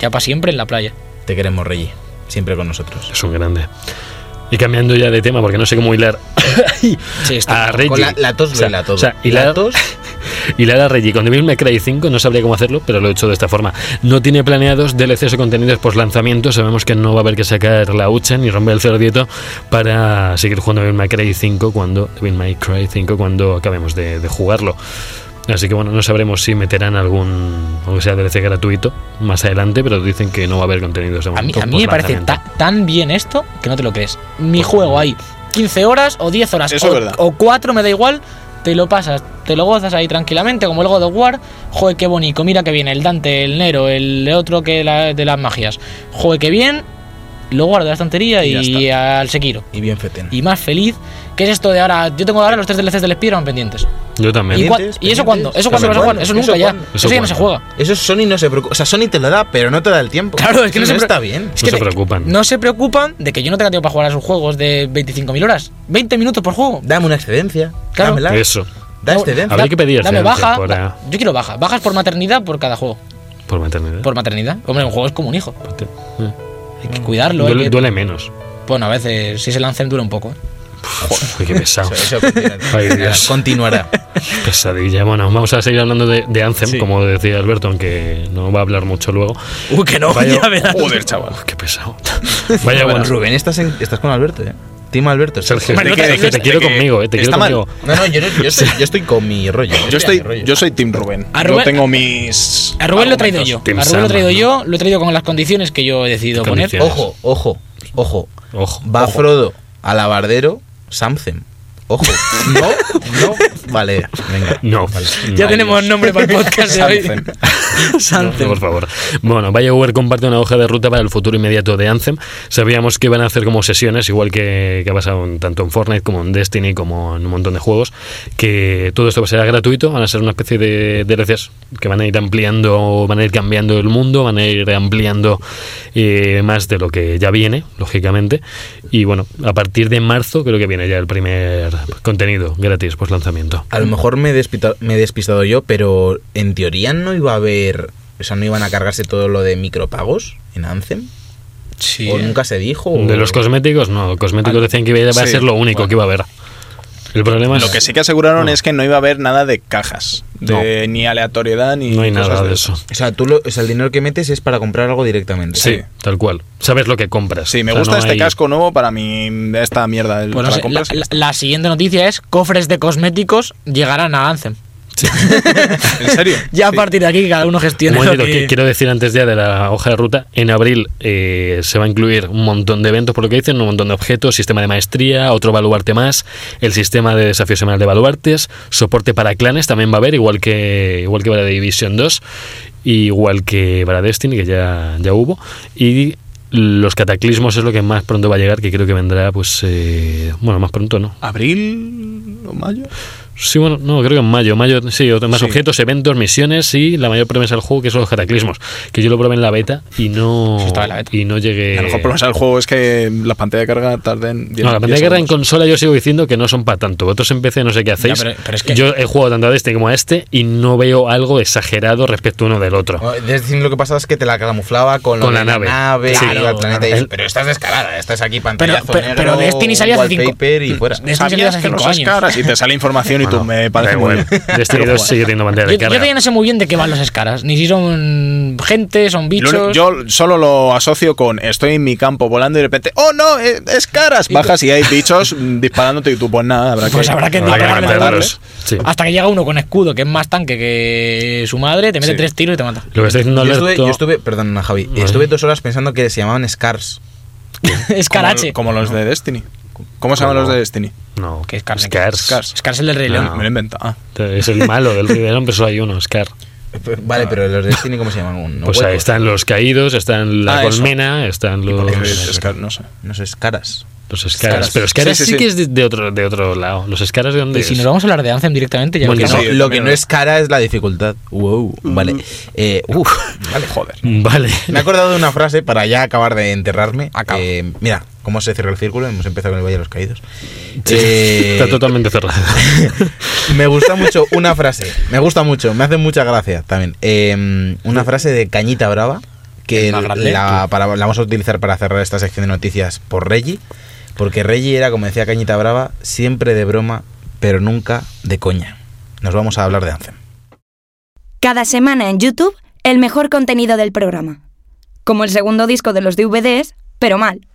Ya para siempre en la playa. Te queremos, Reggie, siempre con nosotros. Es un grande. Y cambiando ya de tema, porque no sé cómo hilar <laughs> Sí, está. a Reggie. La, la tos O sea, vela todo. o sea, la hilar, tos, <laughs> hilar a Reggie con Devil May Cry 5 no sabría cómo hacerlo, pero lo he hecho de esta forma. No tiene planeados DLCs o contenidos post lanzamiento. Sabemos que no va a haber que sacar la hucha ni romper el cerdito para seguir jugando Devil May Cry 5 cuando Devil May Cry 5 cuando acabemos de, de jugarlo. Así que bueno, no sabremos si meterán algún, aunque sea DLC gratuito, más adelante, pero dicen que no va a haber contenidos de A mí, a mí me parece ta- tan bien esto que no te lo crees. Mi juego hay 15 horas o 10 horas Eso o, es verdad. o 4, me da igual. Te lo pasas, te lo gozas ahí tranquilamente, como el God of War. Joder, qué bonito. Mira que viene el Dante, el Nero, el otro que la, de las magias. Joder, qué bien. Lo guardo en la estantería Y y, ya al Sekiro. y bien feten. Y más feliz. ¿Qué es esto de ahora? Yo tengo ahora los tres DLCs del Spider-Man pendientes. Yo también. ¿Y, Pendientes, ¿y eso cuándo? ¿Eso cuándo ¿Eso vas a jugar? Eso ¿Eso nunca ya. cuándo? Eso, ¿Eso ya no se juega. Eso Sony no se preocupa. O sea, Sony te lo da, pero no te da el tiempo. Claro, es que no Eso se está bien. Es No que se te- preocupan. No se preocupan de que yo no tenga tiempo para jugar a sus juegos de 25.000 horas. 20 minutos por juego. Dame una excedencia. Claro. Dámela. Eso, Da No, excedencia. Habría que pedir Dame baja. por, da- Yo quiero baja. Bajas por maternidad por cada juego. por maternidad. Por maternidad. Hombre, un juego es como un hijo. Hay que cuidarlo. hay Duele, que- duele menos. Bueno, a veces si se lancen dura un poco. ¿eh? Uy, qué pesado. Eso, eso continúa- <laughs> Ay, Dios. continuará. <laughs> Pesadilla. Bueno, vamos a seguir hablando de, de Anthem, Sí. como decía Alberto, aunque no va a hablar mucho luego. Uy, que no, Vaya- <laughs> ya verás. Joder, chaval. Uf, qué pesado. Vaya bueno. Rubén, estás, en- estás con Alberto, ¿eh? Team Alberto. Sergio, que, te- que quiero que conmigo, eh, te quiero mal. conmigo. No, no, yo, no- yo estoy, yo estoy con mi rollo. Yo estoy, rollo. yo soy Team Rubén. A Yo tengo mis. A Rubén lo he traído yo. Team A Rubén lo he traído yo. Lo he traído con las condiciones que yo he decidido ¿Qué poner. Ojo, ojo, ojo. Ojo. Va Frodo al abardero, Samcem. Ojo. No, no. Vale, venga. No. Vale. Ya Ay, tenemos Dios. nombre para el podcast de hoy. <laughs> Anthem. No, por favor. Bueno, BioWare comparte una hoja de ruta para el futuro inmediato de Anthem. Sabíamos que iban a hacer como sesiones, igual que, que ha pasado en- tanto en Fortnite como en Destiny, como en un montón de juegos, que todo esto será gratuito, van a ser una especie de DLCs que van a ir ampliando, van a ir cambiando el mundo, van a ir ampliando eh, más de lo que ya viene, lógicamente. Y bueno, a partir de marzo creo que viene ya el primer contenido gratis post lanzamiento. A lo mejor me he, me he despistado yo, pero en teoría no iba a haber. O sea, no iban a cargarse todo lo de micropagos en Anthem. Sí. o nunca se dijo. o- De los cosméticos, no, cosméticos decían que iba a sí, ser lo único bueno. que iba a haber. El problema es Lo que sí que aseguraron No. es que no iba a haber nada de cajas, de ni aleatoriedad ni no hay cosas nada de eso. eso. O sea, tú lo- o sea, el dinero que metes es para comprar algo directamente. Sí, Sí. tal cual. Sabes lo que compras. Sí, me O sea, gusta no este hay- casco nuevo para mí, esta mierda. El, Pues no para sé, la, compras. la- la siguiente noticia es cofres de cosméticos llegarán a Anthem. <laughs> ¿En serio? Ya a Sí. partir de aquí cada uno Un gestiona lo que quiero decir antes ya de la hoja de ruta, en abril eh, se va a incluir un montón de eventos, por lo que dicen, un montón de objetos, sistema de maestría, otro baluarte más, el sistema de desafío semanal de baluartes, soporte para clanes también va a haber, igual que igual que para Division 2, igual que para Destiny, que ya, ya hubo, y los cataclismos es lo que más pronto va a llegar, que creo que vendrá, pues, eh, bueno, más pronto, ¿no? ¿Abril o mayo? Sí, bueno, no, creo que en mayo. Mayo, sí, más Sí. objetos, eventos, misiones y la mayor promesa del juego, que son los cataclismos. Que yo lo probé en la beta y no. En la beta. Y no llegué. La mejor promesa del juego es que la pantalla de carga tarden 10 No, la pantalla de 10 guerra en consola yo sigo diciendo que no son para tanto. Vosotros en PC no sé qué hacéis. pero- pero es que- Yo he jugado tanto a este como a este y no veo algo exagerado respecto uno del otro. O- Destiny lo que pasaba es que te la camuflaba con, la nave. que Sí. al planeta El- pero estás descarada, estás aquí pantallazo pero- negro, pero Destiny salió hace cinco- wallpaper y fuera. Destiny ¿Sabías hace que no cinco seas años. caras? Y te sale <laughs> información y Bueno, me parece da muy igual. bien. Destiny 2 sigue teniendo Yo, de yo carga. todavía no sé muy bien de qué van los escaras. Ni si son gente, son bichos. yo solo lo asocio con estoy en mi campo volando y de repente, ¡oh no! eh, ¡Es caras! Bajas y hay bichos mm, disparándote y tú, pues nada, habrá Pues que. habrá que Habrá que dispararle, matarlos. Sí. Hasta que llega uno con escudo, que es más tanque que su madre, te mete Sí. tres tiros y te mata. Lo que está diciendo Yo Alberto. estuve, yo estuve, perdón, Javi, Vale. estuve dos horas pensando que se llamaban Scars. <laughs> Escarache. Como, como los de Destiny. ¿Cómo se llaman los de Destiny? No, ¿Qué es? Scars. Scars. Scar es el del Rey León. Me lo he inventado. Ah. Es el malo del Rey de León, pero solo hay uno, Scar. Vale, pero los de Destiny, ¿cómo se llaman? Un- Pues ahí huecos. están los caídos, están la Ah, eso. colmena, están los. no sé. No sé, Scaras. Los escaras. Escaras. Pero escaras sí, Sí, sí, sí. que es de, de otro, de otro lado. Los escaras de dónde Y si es? nos vamos a hablar de Anthem directamente, ya Bueno, No, lo que no es cara es la dificultad. Wow, vale. Eh, uf, Vale, joder. Vale. me he acordado de una frase para ya acabar de enterrarme. Eh, mira, cómo se cierra el círculo. Hemos empezado con el Valle de los Caídos. Sí, Eh, Está totalmente cerrado. <laughs> Me gusta mucho una frase. Me gusta mucho, me hace mucha gracia también. Eh, una frase de Cañita Brava que El la, para- la vamos a utilizar para cerrar esta sección de noticias por Reggie. Porque Reggie era, como decía Cañita Brava, siempre de broma, pero nunca de coña. Nos vamos a hablar de Anthem. Cada semana en YouTube, el mejor contenido del programa. Como el segundo disco de los DVDs, pero mal.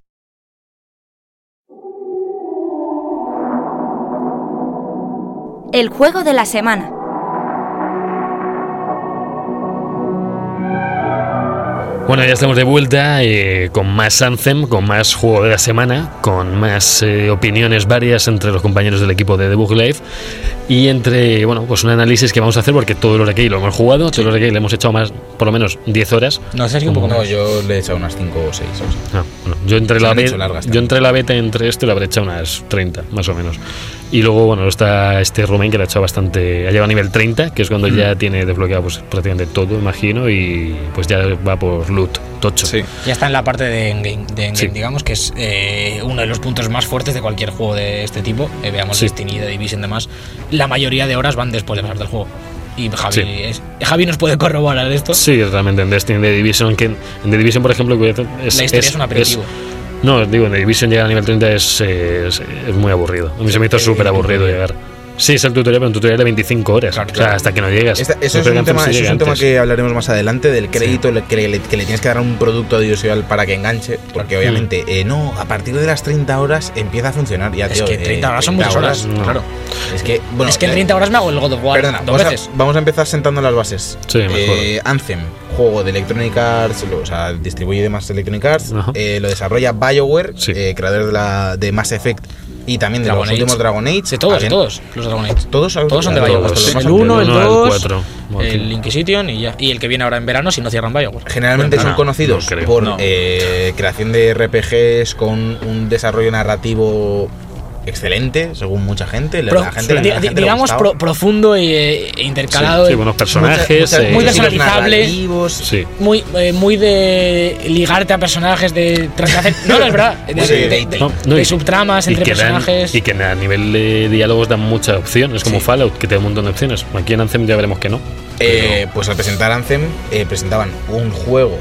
El juego de la semana. Bueno, ya estamos de vuelta eh, con más Anthem, con más juego de la semana, con más eh, opiniones varias entre los compañeros del equipo de Debug Live y entre, bueno, pues un análisis que vamos a hacer porque todos los de aquí lo hemos jugado, todos los de aquí le hemos echado más, por lo menos 10 horas. No sé si un poco No, más. yo le he echado unas 5 o 6. Ah, bueno, yo entre Se la han hecho beta, largas yo también. entre la beta y entre esto le habré echado unas 30, más o menos. Y luego, bueno, está este Romain que le ha echado bastante, ha llegado a nivel 30, que es cuando Mm. ya tiene desbloqueado pues prácticamente todo, imagino, y pues ya va por loot, tocho. Sí. Ya está en la parte de endgame, de endgame, Sí. digamos, que es eh, uno de los puntos más fuertes de cualquier juego de este tipo. Eh, veamos Sí. Destiny, The Division y demás. La mayoría de horas van después de pasar del juego. Y Javi, Sí. es- Javi nos puede corroborar esto. Sí, realmente en Destiny The Division, que en The Division, por ejemplo, es, la historia es, un aperitivo. No, digo, en The Division llegar a nivel 30 es, es, es muy aburrido. A mí se me hizo súper aburrido llegar. Sí, es el tutorial, pero un tutorial de 25 horas. Claro, o sea, claro. hasta que no llegas. Esta- eso es un, tema, eso es un tema que hablaremos más adelante, del crédito le- que, le, que le tienes que dar a un producto audiovisual para que enganche, porque obviamente, eh, no, a partir de las 30 horas empieza a funcionar. Ya, Es tío, que eh, 30 horas son muchas horas. No. Claro. Es que, bueno, es que en eh, 30 horas me hago el God of War Perdona, dos vamos a, veces. vamos a empezar sentando las bases. Sí, mejor. Eh, Anthem, juego de Electronic Arts, lo- o sea, distribuye de más Electronic Arts, eh, lo desarrolla BioWare, Sí. eh, creador de, la, de Mass Effect y también de Dragon los Age. últimos Dragon Age. De todos, de todos, los Dragon Age. Todos, Todos son de. Bioware. Todos. El Del 1, el uno al 2, cuatro. el Inquisition y ya. Y el que viene ahora en verano si no cierran Bioware. Generalmente No, son no, conocidos no por No. eh, creación de RPGs con un desarrollo narrativo excelente, según mucha gente. La, Pro- la gente, la di- gente di- le digamos pro- profundo y, eh, e intercalado. Sí, sí, en- buenos personajes. Muchas- eh, muy muchas personalizable. muy, eh, muy de ligarte a personajes de, hacer- <laughs> no, no es verdad de, Muy de- de- de- de- No, no, de y- subtramas y entre dan- personajes y que a nivel de diálogos dan mucha opción. Es como Sí. Fallout, que te da un montón de opciones. Aquí en Anthem ya veremos que no. Eh, pues al presentar Anthem, eh, presentaban un juego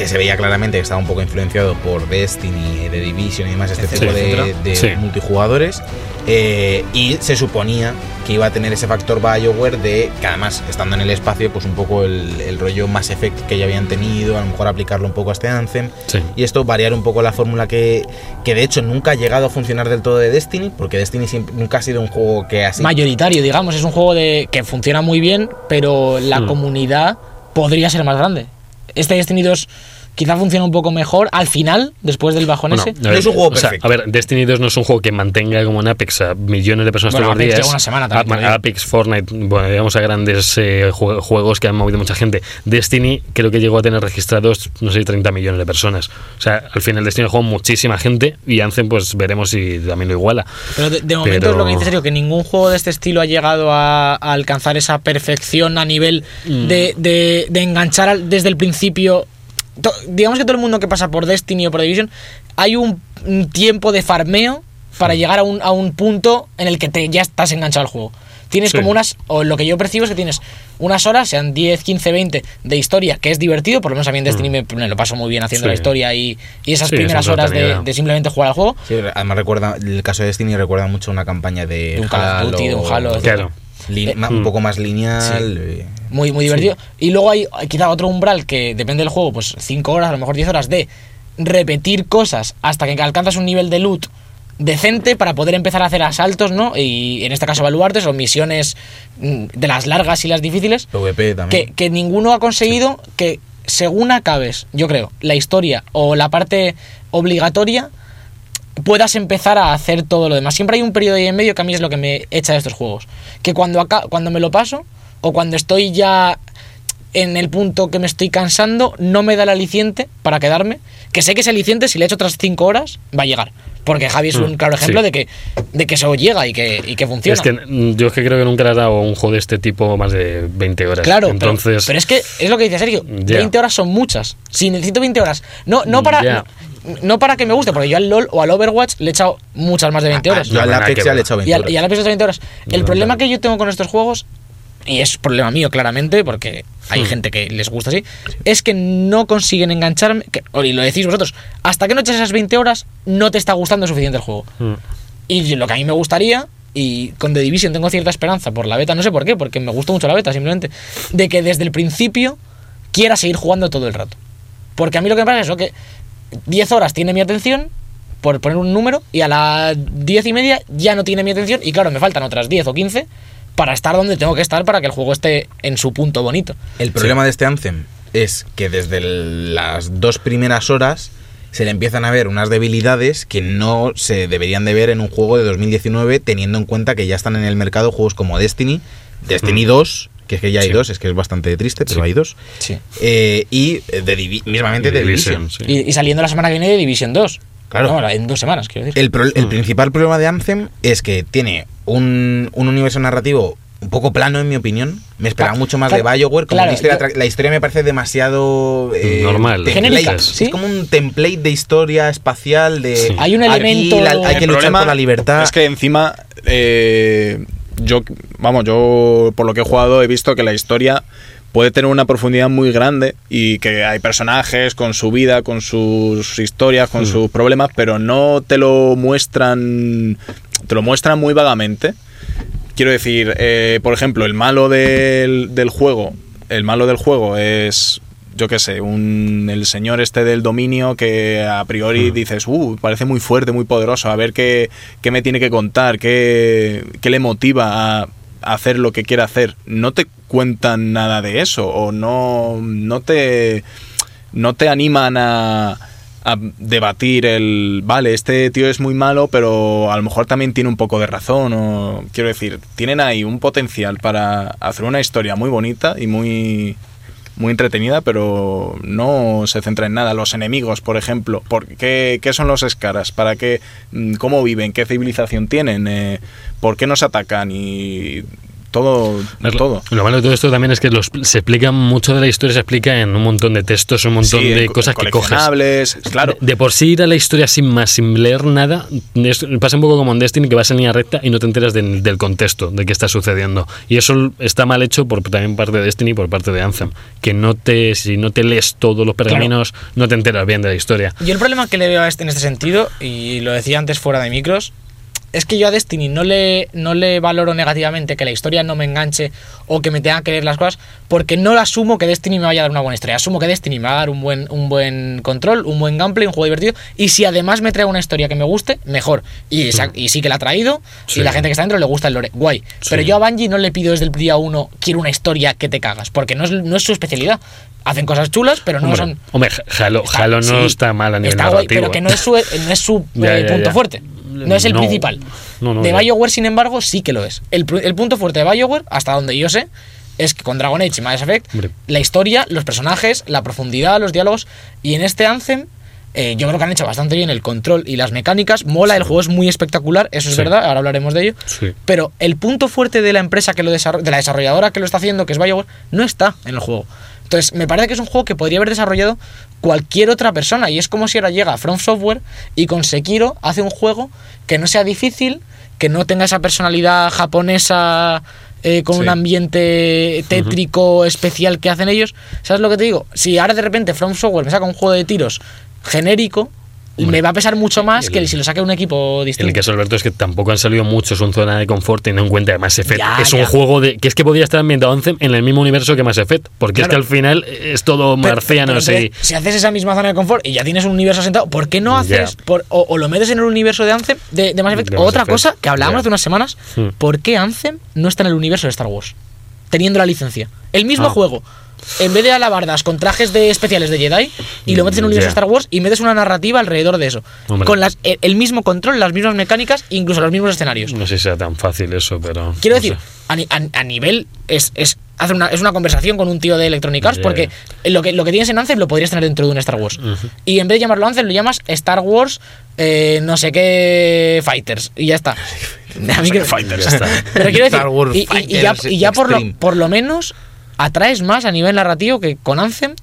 que se veía claramente que estaba un poco influenciado por Destiny, The Division y demás, este Sí, tipo de, etcétera. de Sí. multijugadores. eh, y se suponía que iba a tener ese factor Bioware de que además, estando en el espacio, pues un poco el, el rollo Mass Effect que ya habían tenido, a lo mejor aplicarlo un poco a este Anthem. Sí. Y esto variar un poco la fórmula que, que de hecho nunca ha llegado a funcionar del todo de Destiny, porque Destiny siempre- nunca ha sido un juego que así mayoritario digamos es un juego de que funciona muy bien pero la Mm. comunidad podría ser más grande Destiny 2 quizá funciona un poco mejor al final después del bajón Bueno, ese No es un juego o sea, perfecto. a ver, Destiny 2 no es un juego que mantenga como en Apex a millones de personas Bueno, todos los días. lleva una semana también, A-. Apex, Fortnite, bueno, digamos a grandes eh, jue- juegos que han movido mucha gente. Destiny creo que llegó a tener registrados, no sé, 30 millones de personas. O sea, al final Destiny jugó muchísima gente y Anthem pues veremos si también lo iguala. Pero de, de momento Pero- es lo que dice serio, que ningún juego de este estilo ha llegado a, a alcanzar esa perfección a nivel Mm. de, de- de enganchar al- desde el principio. To- digamos que todo el mundo que pasa por Destiny o por Division, hay un, un tiempo de farmeo para llegar a un, a un punto en el que te, ya estás enganchado al juego. Tienes Sí. como unas, o lo que yo percibo es que tienes unas horas, sean 10, 15, 20 de historia, que es divertido, por lo menos a mí en Destiny me, me lo paso muy bien haciendo Mm. Sí. la historia y, y esas Sí, es primeras horas de, simplemente jugar al juego. Sí, además recuerda, el caso de Destiny recuerda mucho una campaña de, De un Call of Duty, de un Halo. Claro. Eh, ma- mm. un poco más lineal. eh, muy, muy divertido. Y luego hay, quizá otro umbral que depende del juego, pues 5 horas, a lo mejor 10 horas de repetir cosas hasta que alcanzas un nivel de loot decente para poder empezar a hacer asaltos, ¿no? Y en este caso baluartes o misiones mm, de las largas y las difíciles, PvP también. que, que ninguno ha conseguido que según acabes, yo creo, la historia o la parte obligatoria, puedas empezar a hacer todo lo demás. Siempre hay un periodo ahí en medio que a mí es lo que me echa de estos juegos. Que cuando, aca- cuando me lo paso o cuando estoy ya en el punto que me estoy cansando, no me da el aliciente para quedarme. Que sé que ese aliciente, si le echo otras 5 horas, va a llegar. Porque Javi es un Mm, claro ejemplo sí. de, que, de que eso llega y que, y que funciona. Es que mm, yo es que creo que nunca le has dado un juego de este tipo más de 20 horas. Claro, pero- entonces. pero, es que es lo que dice Sergio, Ya. 20 horas son muchas. Si necesito 20 horas, no, no para Ya. no, no para que me guste, porque yo al LOL o al Overwatch le he echado muchas más de 20 horas. Yo al Apex ya le he echado 20 y, al, horas. y al Apex he echado 20 horas. El No, problema que yo tengo con estos juegos, y es problema mío claramente, porque hay Hmm. gente que les gusta así, es que no consiguen engancharme, que- y lo decís vosotros, hasta que no eches esas 20 horas, no te está gustando suficiente el juego. Mm. Y lo que a mí me gustaría, y con The Division tengo cierta esperanza por la beta, no sé por qué, porque me gustó mucho la beta simplemente, de que desde el principio quiera seguir jugando todo el rato. Porque a mí lo que me pasa es eso, que 10 horas tiene mi atención, por poner un número, y a las 10 y media ya no tiene mi atención, y claro, me faltan otras 10 o 15 para estar donde tengo que estar para que el juego esté en su punto bonito. El problema de este Anthem es que desde el- las dos primeras horas se le empiezan a ver unas debilidades que no se deberían de ver en un juego de 2019 teniendo en cuenta que ya están en el mercado juegos como Destiny, Destiny 2, que es que ya hay Sí. dos, es que es bastante triste, pero Sí. hay dos, Sí. eh, y de Divi- mismamente de Division, Division. sí. Y, y saliendo la semana que viene de Division 2. Claro. No, en dos semanas, quiero decir. El, pro- el Mm. principal problema de Anthem es que tiene un, un universo narrativo un poco plano, en mi opinión. Me esperaba mucho más claro, de Bioware. Como claro, la, historia, yo- tra- la historia me parece demasiado. eh, Normal. Genérica, Es ¿sí? como un template de historia espacial. de Sí. Hay un aquí elemento- la- hay que luchar por la libertad. Es que encima, eh, yo, vamos, yo por lo que he jugado he visto que la historia puede tener una profundidad muy grande y que hay personajes con su vida, con sus historias, con Mm. sus problemas, pero no te lo muestran, te lo muestran muy vagamente. Quiero decir, eh, por ejemplo, el malo del, del juego, el malo del juego es, yo qué sé, un, el señor este del dominio que a priori Mm. dices, uh, parece muy fuerte, muy poderoso, a ver qué, qué me tiene que contar, qué, qué le motiva a, a hacer lo que quiere hacer. No te cuentan nada de eso o no, no te no te animan a, a debatir el, vale, este tío es muy malo, pero a lo mejor también tiene un poco de razón, o quiero decir, tienen ahí un potencial para hacer una historia muy bonita y muy muy entretenida, pero no se centra en nada. Los enemigos, por ejemplo, ¿por qué, qué son los escaras? ¿Para qué? mm, ¿Cómo viven? ¿Qué civilización tienen? Eh, ¿Por qué nos atacan? Y todo, Lo- todo. Lo malo de todo esto también es que los, se explica mucho de la historia, se explica en un montón de textos, un montón Sí, de co- cosas que coges. claro. De, de por sí ir a la historia sin más, sin leer nada, es- pasa un poco como en Destiny, que vas en línea recta y no te enteras del- del contexto, de qué está sucediendo. Y eso está mal hecho por también parte de Destiny y por parte de Anthem. Que no te, si no te lees todos los pergaminos, no te enteras bien de la historia. Yo el problema que le veo a este en este sentido, y lo decía antes fuera de micros, es que yo a Destiny no le, no le valoro negativamente que la historia no me enganche o que me tenga que leer las cosas, porque no asumo que Destiny me vaya a dar una buena historia. Asumo que Destiny me va a dar un buen, un buen control, un buen gameplay, un juego divertido, y si además me trae una historia que me guste, mejor. Y, esa- y sí que la ha traído, Sí. y la gente que está dentro le gusta el lore, guay. Pero Sí. yo a Bungie no le pido desde el día uno, quiero una historia que te cagas, porque no es, no es su especialidad. Hacen cosas chulas, pero no hombre, son... hombre, Halo, Está- Halo no sí, está mal a nivel está guay, narrativo. pero que ¿eh? no es su, no es su Ya, eh, ya, punto ya. fuerte. No es el No. principal. No, no, de. BioWare, sin embargo, sí que lo es. El, el punto fuerte de BioWare, hasta donde yo sé, es que con Dragon Age y Mass Effect, Hombre. la historia, los personajes, la profundidad, los diálogos, y en este Anthem, eh, yo creo que han hecho bastante bien el control y las mecánicas. Mola, el juego es muy espectacular, eso es Sí. verdad, ahora hablaremos de ello. Sí. Pero el punto fuerte de la empresa que lo de la desarrolladora que lo está haciendo, que es BioWare, no está en el juego. Entonces, me parece que es un juego que podría haber desarrollado cualquier otra persona. Y es como si ahora llega From Software y con Sekiro hace un juego que no sea difícil, que no tenga esa personalidad japonesa eh, con Sí. un ambiente tétrico especial que hacen ellos. ¿Sabes lo que te digo? Si ahora de repente From Software me saca un juego de tiros genérico, Me va a pesar mucho más el- que si lo saque un equipo distinto. El caso, Alberto, es que tampoco han salido muchos un zona de confort teniendo en cuenta que Mass Effect Ya, es un juego de que es que podría estar ambientado en el mismo universo que Mass Effect, porque es que al final es todo entonces, Si haces esa misma zona de confort y ya tienes un universo asentado, ¿por qué no haces por- o, o lo metes en el universo de Anthem de, de Mass Effect? De Mass otra Effect, cosa que hablábamos hace unas semanas, Hmm. ¿por qué Anthem no está en el universo de Star Wars? Teniendo la licencia. El mismo Ah. juego. En vez de alabardas con trajes de especiales de Jedi y lo metes en un universo de Star Wars y metes una narrativa alrededor de eso. Hombre. Con las, el, el mismo control, las mismas mecánicas, incluso los mismos escenarios. no sé si sea tan fácil eso, pero Quiero no decir, a, ni- a- a nivel es, es, una, es una conversación con un tío de Electronic Arts porque lo que, lo que tienes en Anthem lo podrías tener dentro de un Star Wars. Y en vez de llamarlo Anthem, lo llamas Star Wars eh, no sé qué Fighters. Y ya está. <laughs> A mí que- Fighters. Ya <laughs> está. Pero quiero decir, Star Wars y, y- y ya, y ya por, lo, por lo menos atraes más a nivel narrativo que con Anthem.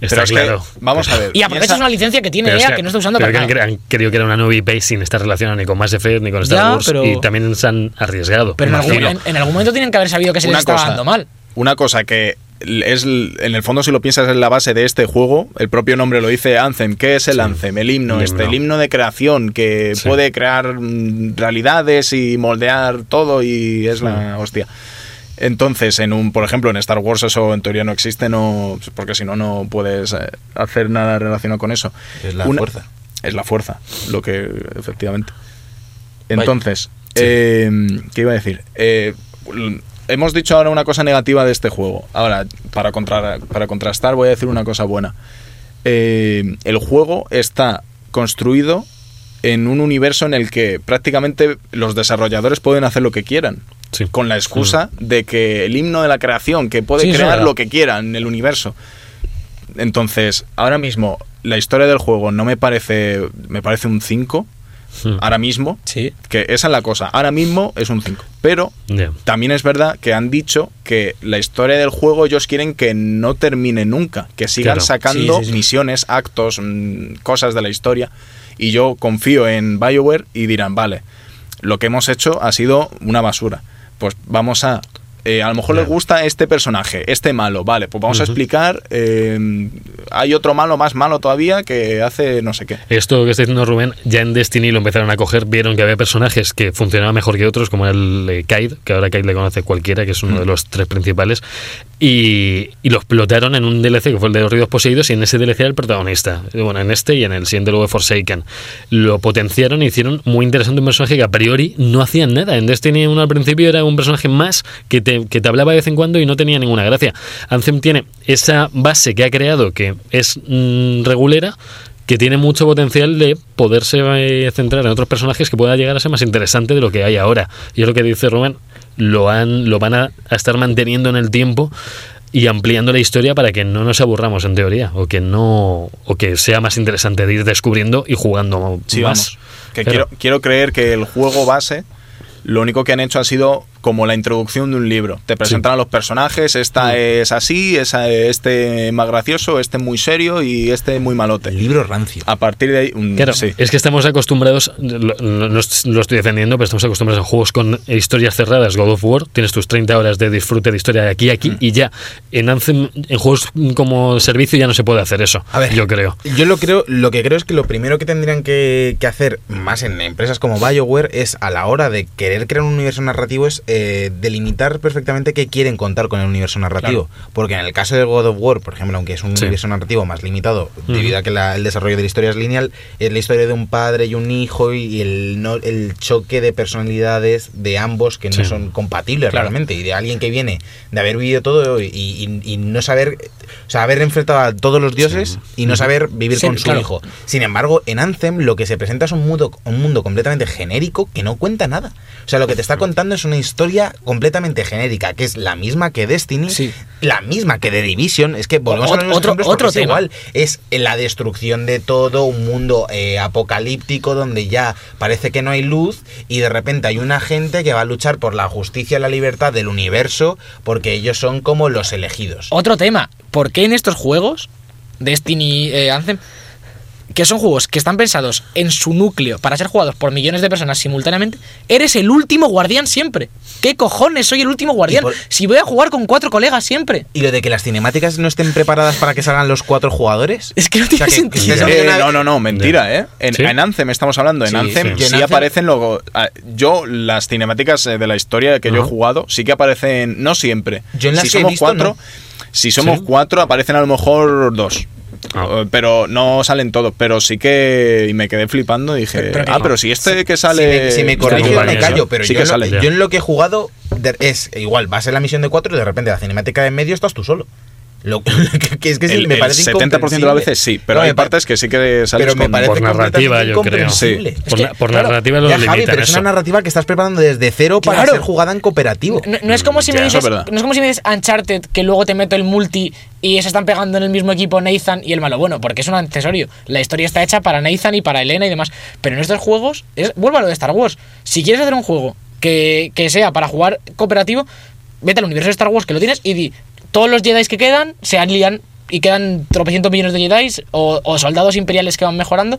Está es que, claro. vamos a ver. Y aprovechas piensa- una licencia que tiene es EA que, no está usando pero para que nada. han, cre- han querido que era una nueva IP sin estar relacionada ni con Mass Effect ni con Star Ya, Wars pero- y también se han arriesgado. Pero en algún, en- en algún momento tienen que haber sabido que se les estaba cosa, dando mal. Una cosa que es en el fondo si lo piensas es la base de este juego, el propio nombre lo dice Anthem, ¿qué es el Sí. Anthem? El himno, El este, himno. el himno de creación que Sí. puede crear mm, realidades y moldear todo y es la hostia. Entonces, en un, por ejemplo, en Star Wars eso en teoría no existe, no, porque si no no puedes eh, hacer nada relacionado con eso. Es la Una- fuerza. Es la fuerza, lo que efectivamente. Entonces, eh, ¿qué iba a decir? Eh, hemos dicho ahora una cosa negativa de este juego. Ahora, para, contra- para contrastar, voy a decir una cosa buena. Eh, el juego está construido en un universo en el que prácticamente los desarrolladores pueden hacer lo que quieran. Sí. Con la excusa de que el himno de la creación, que puede Sí, crear lo que quiera en el universo. Entonces, ahora mismo, la historia del juego no me parece. Me parece un 5. Hmm. Ahora mismo. Sí. Que esa es la cosa. Ahora mismo es un 5. Pero también es verdad que han dicho que la historia del juego ellos quieren que no termine nunca. Que sigan Claro. sacando misiones, actos, mm, cosas de la historia. Y yo confío en BioWare y dirán, vale, lo que hemos hecho ha sido una basura. Pues vamos a... eh, a lo mejor les gusta este personaje, este malo, vale, pues vamos a explicar, eh, hay otro malo más malo todavía que hace no sé qué. Esto que está diciendo Rubén, ya en Destiny lo empezaron a coger, vieron que había personajes que funcionaban mejor que otros, como el eh, Kaid, que ahora Kaid le conoce cualquiera, que es uno de los tres principales, y, y lo explotaron en un DLC que fue el de los ríos poseídos, y en ese DLC era el protagonista. Bueno, en este y en el siguiente luego de Forsaken. Lo potenciaron y hicieron muy interesante un personaje que a priori no hacían nada. En Destiny uno al principio era un personaje más que te, que te hablaba de vez en cuando y no tenía ninguna gracia. Anthem tiene esa base que ha creado que es mm, regulera que tiene mucho potencial de poderse eh, centrar en otros personajes que pueda llegar a ser más interesante de lo que hay ahora. Y es lo que dice Rubén, lo, han, lo van a, a estar manteniendo en el tiempo y ampliando la historia para que no nos aburramos en teoría o que no o que sea más interesante de ir descubriendo y jugando Sí, más. vamos. Que Pero- quiero, quiero creer que el juego base lo único que han hecho ha sido como la introducción de un libro. Te presentan a los personajes, esta es así, esa, este más gracioso, este muy serio y este muy malote. El libro rancio. A partir de ahí, un- Claro, sí. es que estamos acostumbrados, lo, lo- lo est- lo estoy defendiendo, pero estamos acostumbrados a juegos con historias cerradas, God of War, tienes tus 30 horas de disfrute de historia de aquí a Mm. aquí y ya. En Anthem, en juegos como servicio ya no se puede hacer eso, A ver, yo creo. Yo lo creo, lo que creo es que lo primero que tendrían que, que hacer, más en empresas como BioWare, es a la hora de querer crear un universo narrativo, es eh, delimitar perfectamente qué quieren contar con el universo narrativo. Porque en el caso de God of War, por ejemplo, aunque es un Sí. universo narrativo más limitado, debido a que la- el desarrollo de la historia es lineal, es la historia de un padre y un hijo y el, no, el choque de personalidades de ambos que no Sí. son compatibles Claro. realmente. Y de alguien que viene de haber vivido todo y, y- y no saber, o sea, haber enfrentado a todos los dioses y no saber vivir Sí, con su claro. hijo. Sin embargo, en Anthem lo que se presenta es un mundo, un mundo completamente genérico que no cuenta nada. O sea, lo que te está contando es una historia completamente genérica, que es la misma que Destiny, Sí. la misma que The Division. Es que volvemos a los otro- tema. igual. Es la destrucción de todo, un mundo eh, apocalíptico donde ya parece que no hay luz y de repente hay una gente que va a luchar por la justicia y la libertad del universo porque ellos son como los elegidos. Otro tema, ¿por qué en estos juegos, Destiny, eh, Anthem, que son juegos que están pensados en su núcleo para ser jugados por millones de personas simultáneamente, eres el último guardián siempre? ¿Qué cojones soy el último guardián? por- Si voy a jugar con cuatro colegas siempre. ¿Y lo de que las cinemáticas no estén preparadas para que salgan los cuatro jugadores? Es que no O sea, tiene que- sentido. que Eh, una- no, no, no, mentira, ¿eh? En, ¿Sí? en Anthem estamos hablando. En Sí, Anthem sí. sí, En Anthem- aparecen luego. ah, Yo, las cinemáticas eh, de la historia que yo he jugado, sí que aparecen. No siempre. Yo en las si que he somos visto, cuatro. no. Si somos ¿Sí? cuatro, aparecen a lo mejor dos. Ah. Eh, Pero no salen todos. Pero sí que. Y me quedé flipando y dije. Pero- pero que ah, pero si este que Si sale. me, si me corriges, me callo, pero Sí yo, que en lo- sale, ya. yo en lo que he jugado es igual, vas en la misión de cuatro y de repente la cinemática de en medio estás tú solo. Lo, <laughs> que es que sí, El, me el parece 70% de las veces sí, pero No, hay partes que sí que sales pero me con- parece Por narrativa, yo creo. incomprensible. Sí. Es Por, na- por claro, narrativa lo ya, Javi, pero es una narrativa que estás preparando desde cero para Claro. ser jugada en cooperativo. No, no es como si me dices, no es como si me dices Uncharted, que luego te meto el multi y se están pegando en el mismo equipo Nathan y el malo. Bueno, porque es un accesorio. La historia está hecha para Nathan y para Elena y demás. Pero en estos juegos, es, vuelvo a lo de Star Wars. Si quieres hacer un juego que, que sea para jugar cooperativo, vete al universo de Star Wars que lo tienes y di, todos los Jedi que quedan se alían y quedan tropecientos millones de Jedi o, o soldados imperiales que van mejorando.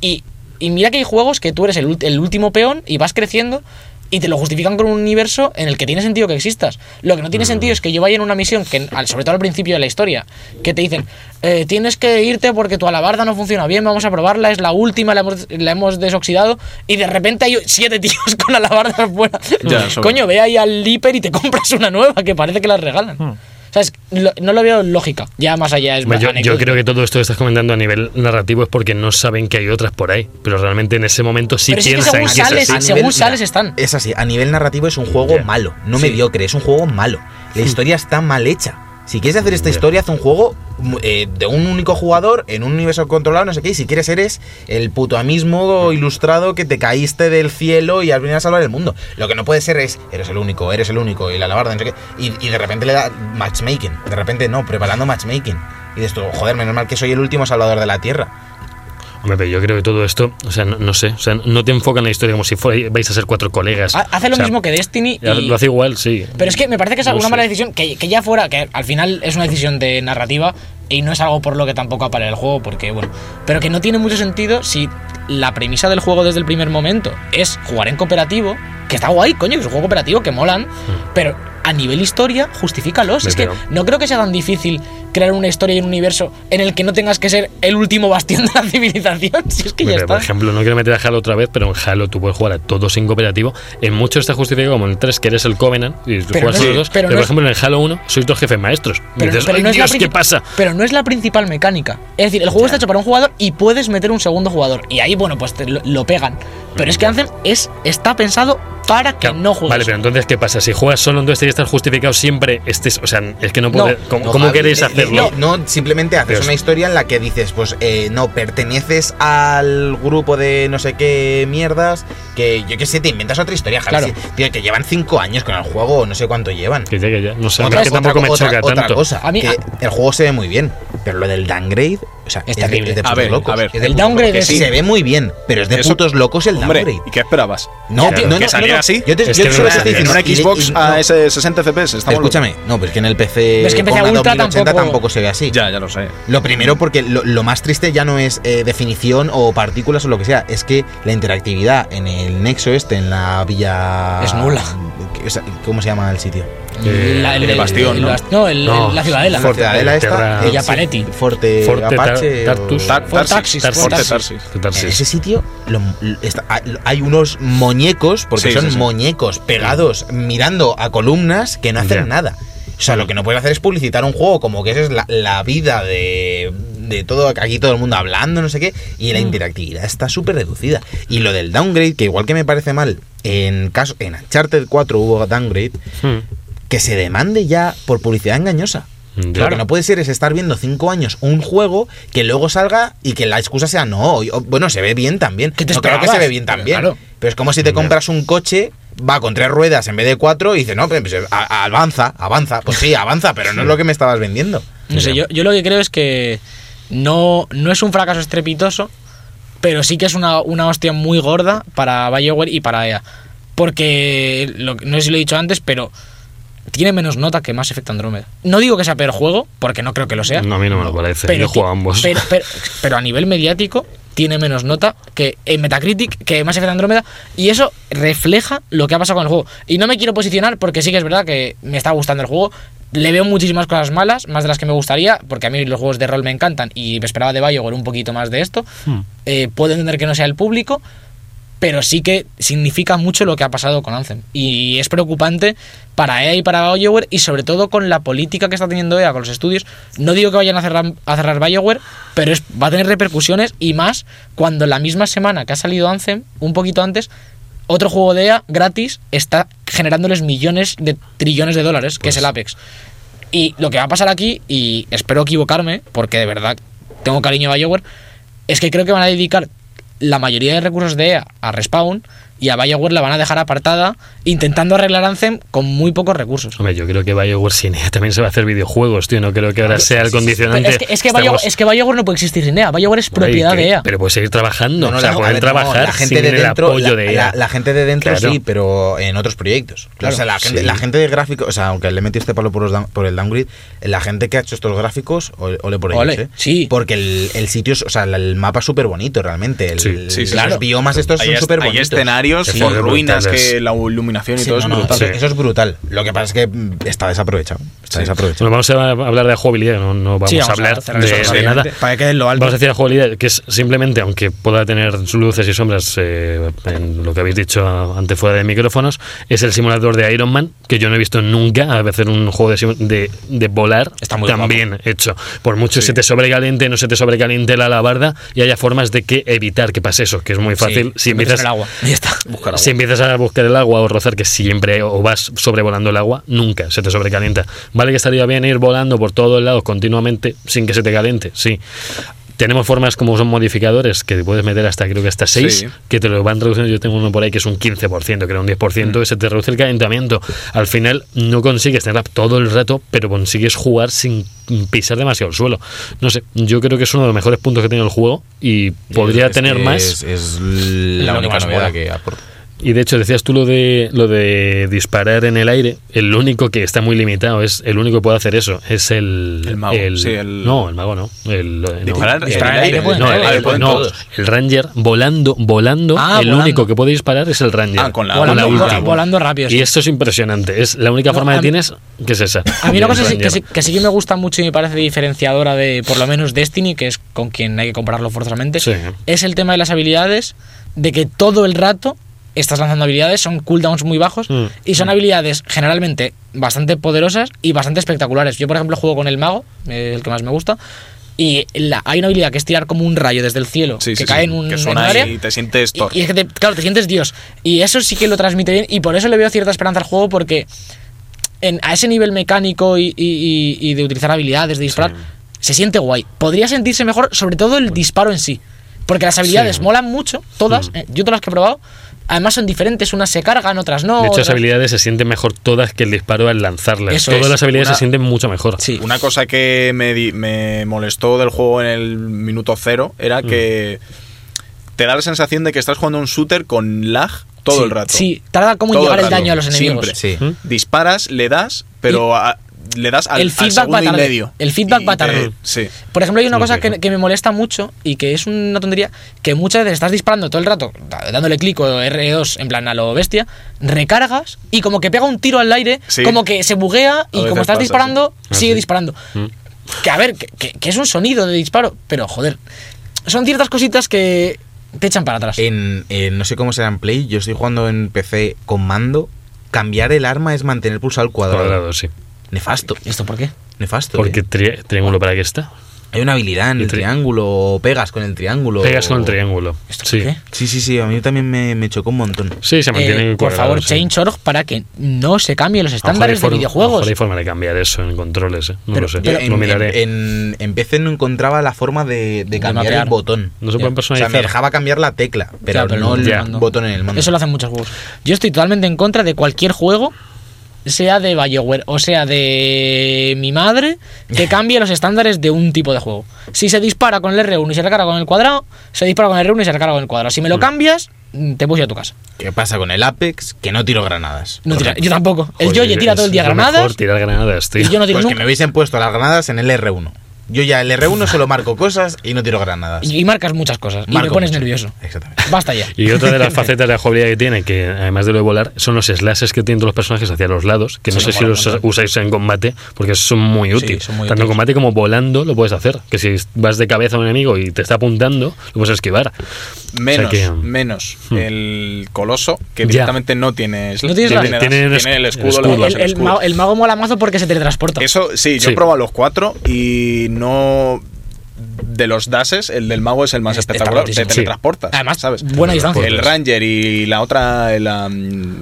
Y, y mira que hay juegos que tú eres el, el último peón y vas creciendo y te lo justifican con un universo en el que tiene sentido que existas. Lo que no tiene sentido es que yo vaya en una misión, que sobre todo al principio de la historia, que te dicen, eh, tienes que irte porque tu alabarda no funciona bien, vamos a probarla, es la última, la hemos, la hemos desoxidado, y de repente hay siete tíos con <laughs> alabardas fuera. Ya, Coño, ve ahí al Liper y te compras una nueva, que parece que la regalan. O sea, es- lo- no lo veo lógica. Ya más allá es Hombre, Yo, creo que todo esto que estás comentando a nivel narrativo es porque no saben que hay otras por ahí, pero realmente en ese momento sí Pero sí que piensan según que es sales- así. según mira, sales están. Es así, a nivel narrativo es un juego malo, no Sí. mediocre, es un juego malo. La historia está mal hecha. Si quieres hacer esta historia, haz un juego mm, eh, de un único jugador, en un universo controlado, no sé qué. Y si quieres, eres el puto amismo ilustrado que te caíste del cielo y has venido a salvar el mundo. Lo que no puede ser es, eres el único, eres el único, y la alabarda, no sé qué. Y, y de repente le da matchmaking. De repente no, preparando matchmaking. Y dices tú, joder, menos mal que soy el último salvador de la tierra. Hombre, yo creo que todo esto, o sea, no, no sé, o sea, no te enfocan en la historia como si fuera- vais a ser cuatro colegas. Ha- Hace lo O sea, mismo que Destiny. y- Lo hace igual, sí. Pero es que me parece que es No una sé. mala decisión que, que ya fuera, que al final es una decisión de narrativa y no es algo por lo que tampoco apare el juego, porque bueno, pero que no tiene mucho sentido si la premisa del juego desde el primer momento es jugar en cooperativo, que está guay, coño, que es un juego cooperativo, que molan, pero a nivel historia, justifícalos. Me Es que no creo que sea tan difícil crear una historia y un universo en el que no tengas que ser el último bastión de la <laughs> civilización. Si es que ya Hombre, por está. ejemplo, no quiero meter a Halo otra vez, pero en Halo tú puedes jugar a todos en cooperativo. En muchos está justificado como en el 3, que eres el Covenant, y tú juegas no es- dos. pero Pero, no por ejemplo, en el Halo 1 sois dos jefes maestros. Pero, dices, pero "Ay, no es la Dios, ¿qué princip- pasa? Pero no es la principal mecánica. Es decir, el juego está hecho para un jugador y puedes meter un segundo jugador. Y ahí, bueno, pues te lo, lo pegan. Pero es que Anthem es, está pensado para que Claro, no juegues. Vale, pero entonces, ¿qué pasa? Si juegas solo, tiene que estar justificado siempre. Estés, o sea, es que no No, puede. ¿Cómo, No, cómo Javi, queréis le- hacerlo? le- No, simplemente haces Pero- una historia en la que dices, pues eh, no, perteneces al grupo de no sé qué mierdas, que yo qué sé, te inventas otra historia, Javi. Claro. Sí, tío, que llevan cinco años con el juego, no sé cuánto llevan. Que ya, que ya. No sé, Otra- es que tampoco me otra- choca otra tanto. cosa, A mí- que el juego se ve muy bien, pero lo del downgrade, o sea, Es de- terrible. de A putos ver, locos, a ver. es de El downgrade locos. es- se ve muy bien, pero es de Eso- putos locos el Hombre, downgrade. ¿y qué esperabas? No, ¿Que- no, no, que saliera no. así? Yo te, Es yo que solo te es- en una y- y- Xbox a ese 60 FPS estamos Escúchame, no, pero es que en el PC Es que PC Ultra 2080 tampoco- tampoco se ve así. Ya, ya lo sé. Lo primero, porque lo, lo más triste ya no es eh, definición o partículas o lo que sea, es que la interactividad en el nexo este, en la villa. Es nula. O sea, ¿Cómo se llama el sitio? Eh, La- el Bastión, el ¿no? bast- no, el- No, el- la ciudadela. La Forte- ciudadela esta. Eh, Villa Paletti. Forte, Forte Apache. Tar- o- Tartus. Tar- Fort Tarsis, Forte Fort Tarsis. Ese sitio lo- está- hay unos muñecos, porque Sí, son sí, sí. muñecos pegados mirando a columnas que no hacen nada. O sea, lo que no puedes hacer es publicitar un juego como que esa es la, la vida de, de todo, aquí todo el mundo hablando, no sé qué, y Mm. la interactividad está súper reducida. Y lo del downgrade, que igual que me parece mal, en caso en Uncharted 4 hubo downgrade, Hmm. que se demande ya por publicidad engañosa. Ya. Lo que no puede ser es estar viendo cinco años un juego que luego salga y que la excusa sea no. y- o- bueno, se ve bien también. ¿Qué te no, claro que se ve bien también. claro. Pero es como si te compras un coche, va con tres ruedas en vez de cuatro y dices, no, pues, pues, a- avanza, avanza. Pues sí, avanza, pero no es lo que me estabas vendiendo. No sé, yo, yo lo que creo es que no, no es un fracaso estrepitoso, pero sí que es una, una hostia muy gorda para BioWare y para EA. Porque, lo, no sé si lo he dicho antes, pero tiene menos nota que Mass Effect Andromeda. No digo que sea peor juego, porque no creo que lo sea. No, a mí no me lo parece. pero, Yo juego a ambos. Pero, pero- pero a nivel mediático tiene menos nota que en Metacritic, que Mass Effect Andromeda, y eso refleja lo que ha pasado con el juego. Y no me quiero posicionar porque sí que es verdad que me está gustando el juego. Le veo muchísimas cosas malas, más de las que me gustaría, porque a mí los juegos de rol me encantan y me esperaba de BioWare un poquito más de esto. Hmm. Eh, puedo entender que no sea el público, pero sí que significa mucho lo que ha pasado con Anthem. Y es preocupante para EA y para BioWare y sobre todo con la política que está teniendo EA con los estudios. No digo que vayan a cerrar, a cerrar BioWare, pero es, va a tener repercusiones y más cuando la misma semana que ha salido Anthem, un poquito antes, otro juego de EA gratis está generándoles millones de trillones de dólares, que es el Apex. Y lo que va a pasar aquí, y espero equivocarme, porque de verdad tengo cariño a BioWare, es que creo que van a dedicar la mayoría de recursos de EA a Respawn y a BioWare la van a dejar apartada intentando arreglar Anthem con muy pocos recursos. Hombre, yo creo que BioWare sin EA también se va a hacer videojuegos, tío. No creo que ahora sea el Pero condicionante. es que, es, que Estamos- BioWare, es que BioWare no puede existir sin EA. BioWare es propiedad Ay, que- de EA. Pero puede seguir trabajando. No, no, o sea, pueden ver, no, trabajar la gente sin de el dentro, apoyo la, de EA. la- la gente de dentro Claro. sí, pero en otros proyectos. Claro, o sea, la gente, sí. la gente de gráficos, o sea, aunque le metí este palo por, los down- por el downgrade, la gente que ha hecho estos gráficos, ole, por ellos, Ole, ¿eh? sí. Porque el, el sitio, es- o sea, el mapa es súper bonito realmente. El, Sí, sí, sí, los sí. biomas estos Hay, son súper hay bonitos. escenarios Sí, con ruinas brutales. que la iluminación y Sí, todo no, es brutal. eso, Sí. eso es brutal. Lo que pasa es que mm, está desaprovechado. Está Sí. desaprovechado. Bueno, vamos a hablar de jugabilidad, no, no vamos, Sí, a vamos a hablar cerrar de, eso de nada. Para que lo alto. Vamos a decir la jugabilidad, que es simplemente, aunque pueda tener luces y sombras eh, en lo que habéis dicho antes fuera de micrófonos, es el simulador de Iron Man, que yo no he visto nunca a hacer un juego de, de, de volar Está muy tan guapo. bien hecho. Por mucho Sí. se te sobrecaliente, no se te sobrecaliente la alabarda y haya formas de que evitar que pase eso, que es muy fácil. Sí, si empiezas el agua. Y está. Si empiezas a buscar el agua o rozar, que siempre o vas sobrevolando el agua, nunca se te sobrecalienta. Vale que estaría bien ir volando por todos lados continuamente sin que se te caliente, sí. Tenemos formas como son modificadores que te puedes meter hasta creo que hasta 6, Sí. que te lo van reduciendo. Yo tengo uno por ahí que es un 15%, que era un 10%, ese te reduce el calentamiento. Al final no consigues tener todo el rato, pero consigues jugar sin pisar demasiado el suelo. No sé, yo creo que es uno de los mejores puntos que tiene el juego y podría Es tener más. Es, la única novedad que aporta. Y de hecho, decías tú lo de lo de disparar en el aire. El único que está muy limitado es el único que puede hacer eso. Es el. El mago, sí, el- No, el mago no. El, no. Disparar Disparar en el aire. No, el, no, el Ranger volando, volando, Ah, el volando. único que puede disparar es el Ranger. Ah, con la- Con la volando, ulti. volando rápido. Y esto es impresionante. Es la única No, forma que mí- tienes que es esa. A mí una cosa que, sí, que sí que me gusta mucho y me parece diferenciadora de, por lo menos, Destiny, que es con quien hay que compararlo forzosamente, Sí. es el tema de las habilidades, de que todo el rato estás lanzando habilidades, son cooldowns muy bajos Mm. y son habilidades generalmente bastante poderosas y bastante espectaculares. Yo, por ejemplo, juego con el mago, eh, el que más me gusta, Y la- hay una habilidad que es tirar como un rayo desde el cielo Sí, que sí, cae sí, en un, que en suena un área. y te sientes Y- Thor. Y, es que te, claro, te sientes Dios. Y eso sí que lo transmite bien. Y por eso le veo cierta esperanza al juego, porque en, a ese nivel mecánico y, y- y de utilizar habilidades, de disparar, se siente guay. Podría sentirse mejor, sobre todo el disparo en sí. Porque las habilidades molan mucho, todas. Mm. eh, yo todas las que he probado. Además son diferentes, unas se cargan, otras no. De hecho, las otras- habilidades se sienten mejor todas que el disparo al lanzarlas. Eso Todas es. las habilidades Una- se sienten mucho mejor. Sí. Una cosa que me, di- me molestó del juego en el minuto cero era que te da la sensación de que estás jugando un shooter con lag todo Sí, el rato. Sí, tarda como en llegar el daño a los enemigos. siempre. Sí. ¿Mm? Disparas, le das, pero a- le das al, El al feedback segundo va tarde. y medio. El feedback Y va te- tarde. sí. Por ejemplo, hay una cosa que, que me molesta mucho y que es una tontería, que muchas veces estás disparando todo el rato, dándole clic o R2 en plan a lo bestia, recargas y como que pega un tiro al aire, Sí. como que se buguea y como estás pasa, disparando, sí. Ah, sigue sí. disparando. Mm. Que a ver, que, que- que es un sonido de disparo, pero joder, son ciertas cositas que te echan para atrás. En, en no sé cómo será en Play, yo estoy jugando en PC con mando. Cambiar el arma es mantener pulsado el cuadrado. Cuadrado, sí. Nefasto. ¿Esto por qué? Nefasto. Porque tri- triángulo para qué está. Hay una habilidad en el tri- triángulo, o pegas con el triángulo. Pegas con el triángulo. ¿Esto Sí. qué? Sí, sí, sí, a mí también me, me chocó un montón. Sí, se mantiene Eh, por favor, sí. change.org para que no se cambien los estándares de forma- a lo videojuegos. mejor hay forma de cambiar eso en controles, ¿eh? No Pero- lo sé. Pero- en, lo miraré. en- en- en PC no encontraba la forma de, de cambiar el botón. no se pueden O sea, personalizar. me dejaba cambiar la tecla, pero, Ya, pero no el ya. botón en el mando. Eso lo hacen muchos juegos. Yo estoy totalmente en contra de cualquier juego, sea de BioWare o sea de mi madre, que <laughs> cambie los estándares de un tipo de juego. Si se dispara con el R1 y se recarga con el cuadrado, se dispara con el R1 y se recarga con el cuadrado. Si me Mm. lo cambias, mm, te puedo ir a tu casa. ¿Qué pasa con el Apex? Que no tiro granadas. No tira- yo tampoco. El Yoye tira todo el día lo mejor, granadas tirar granadas, tío. y yo no tiro Pues que me hubiesen puesto las granadas en el R1. Yo ya el R1 solo marco cosas y no tiro granadas. Y, y marcas muchas cosas. y me Marco pones mucho. nervioso. Exactamente. Basta ya. Y otra de las <laughs> facetas de la jugabilidad que tiene, que además de lo de volar, son los slashes que tienen todos los personajes hacia los lados, que no sé si los usáis en combate, porque son muy útiles. Tanto en combate como volando lo puedes hacer. Que si vas de cabeza a un enemigo y te está apuntando, lo puedes esquivar. Menos, O sea que- menos Hmm. el coloso, que Ya. directamente no tiene, No tiene tiene, tiene Tiene el escudo, el escudo. El, el el escudo. mago, el mago mola mazo porque se teletransporta. Eso sí, yo Sí. he probado los cuatro y no. De los dashes, el del mago es el más espectacular. Te teletransportas. Además, ¿sabes? buena distancia. El Ranger y la otra, la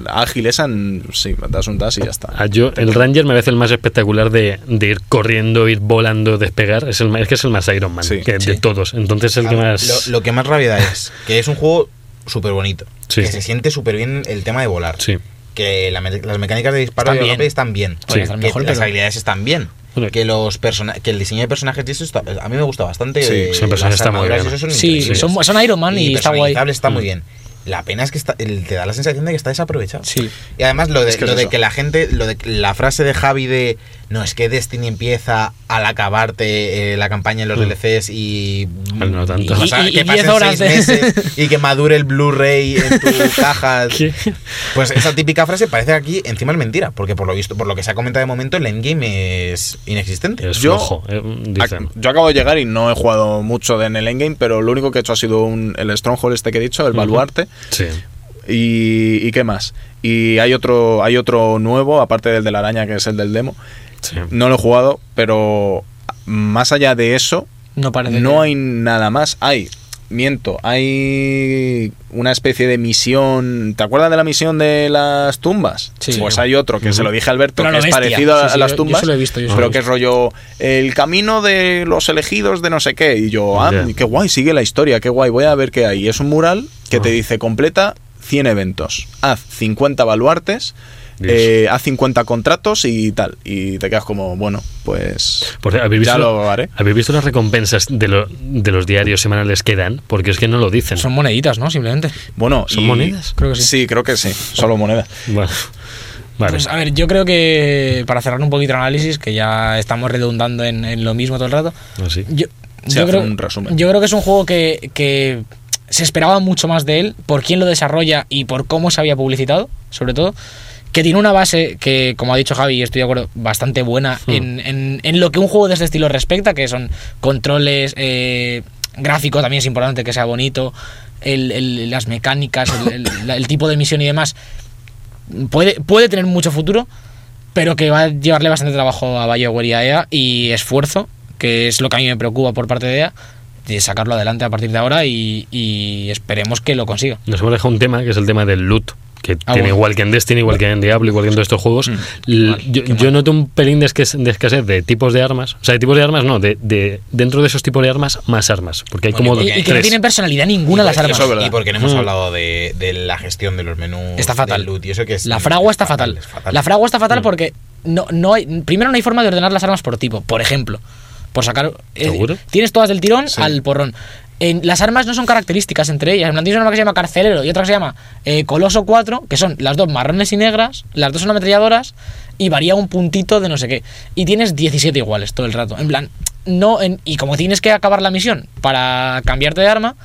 ágil esa, sí, das un dash y ya está. Ah, yo, el Ranger me parece el más espectacular de, de ir corriendo, ir volando, despegar. Es, el, más- es que es el más Iron Man Sí. que de todos. Entonces es el que más. Lo, lo que más rabia da es que es un juego súper bonito. Sí. Que se siente súper bien el tema de volar. Sí. Que la me- las mecánicas de disparo Están bien. están bien. Que mejor, las pero- habilidades están bien. Que los persona que el diseño de personajes de eso está- a mí me gusta bastante. Sí, eh, sí, el personaje las está muy bien. y son Sí, son, son Iron Man y, está guay. está muy Mm. bien. La pena es que está, el- te da la sensación de que está desaprovechado. Sí. Y además lo de, Es que lo es de que la gente, lo de la frase de Javi de no es que Destiny empieza al acabarte eh, la campaña en los Mm. DLCs y, Bueno, no tanto. y- o sea, Y- y- que pasen 10 horas seis de- meses y que madure el Blu-ray en tu <laughs> caja. ¿Qué? Pues esa típica frase parece que aquí encima es mentira, porque por lo visto, por lo que se ha comentado de momento, el endgame es inexistente. Es Yo- flojo, eh, dicen. Yo acabo de llegar y no he jugado mucho en el endgame, pero lo único que he hecho ha sido un- el Stronghold este que he dicho, el baluarte. Sí. Y, y qué más. Y hay otro, hay otro nuevo, aparte del de la araña, que es el del demo. Sí. No lo he jugado, pero más allá de eso, No parece no que- hay nada más. Hay, miento, hay una especie de misión. ¿Te acuerdas de la misión de las tumbas? Sí. Pues hay otro que se lo dije a Alberto, Pero que es bestia. parecido a, Sí, sí, a las yo- yo tumbas, se lo he visto, yo pero que es rollo el camino de los elegidos de no sé qué. Y yo, ah, qué guay, sigue la historia, qué guay, voy a ver qué hay. Y es un mural que te Ah. dice completa 100 eventos, haz 50 baluartes. Eh, haz 50 contratos y tal. Y te quedas como, bueno, pues. ¿habéis Ya visto, lo haré. ¿Habéis visto las recompensas de, lo- de los diarios semanales que dan? Porque es que no lo dicen. Son moneditas, ¿no? Simplemente. Bueno, ¿Son y- monedas? Creo que sí. Sí, creo que sí. Solo moneda. Bueno, vale. Pues a ver, yo creo que para cerrar un poquito el análisis, que ya estamos redundando en, en lo mismo todo el rato, Así. yo, Sí, yo creo, un resumen. yo creo que es un juego que, que se esperaba mucho más de él, por quién lo desarrolla y por cómo se había publicitado, sobre todo. Que tiene una base que, como ha dicho Javi, y estoy de acuerdo, bastante buena Hmm. en, en- en lo que un juego de este estilo respecta, que son controles, eh, gráfico también es importante que sea bonito, el- el- las mecánicas, el, tipo de misión y demás. Puede, puede tener mucho futuro, pero que va a llevarle bastante trabajo a BioWare y a EA y esfuerzo que es lo que a mí me preocupa por parte de EA, de sacarlo adelante a partir de ahora y, y esperemos que lo consiga. Nos hemos dejado un tema que es el tema del loot. Que Ah, tiene bueno. igual que en Destiny, igual que en Diablo, igual que en todos estos juegos. Mm. L- yo, yo noto un pelín de, escasez de tipos de armas. O sea, de tipos de armas, no, de, de dentro de esos tipos de armas, más armas. Porque hay Bueno, como Y, porque- y que no tienen personalidad ninguna Y las armas. eso. Y porque no hemos Mm. hablado de, de la gestión de los menús. Está fatal. del loot y eso que es, La fragua está fatal. es fatal. La fragua está Mm. fatal porque no, no hay, primero no hay forma de ordenar las armas por tipo. Por ejemplo, por sacar. eh, ¿Seguro? tienes todas del tirón Sí. al porrón. En, las armas no son características entre ellas. En plan, Tienes una que se llama Carcelero y otra que se llama eh, Coloso 4, que son las dos marrones y negras, las dos son ametralladoras y varía un puntito de no sé qué. Y tienes 17 iguales todo el rato. En plan, no. en- y como tienes que acabar la misión para cambiarte de arma,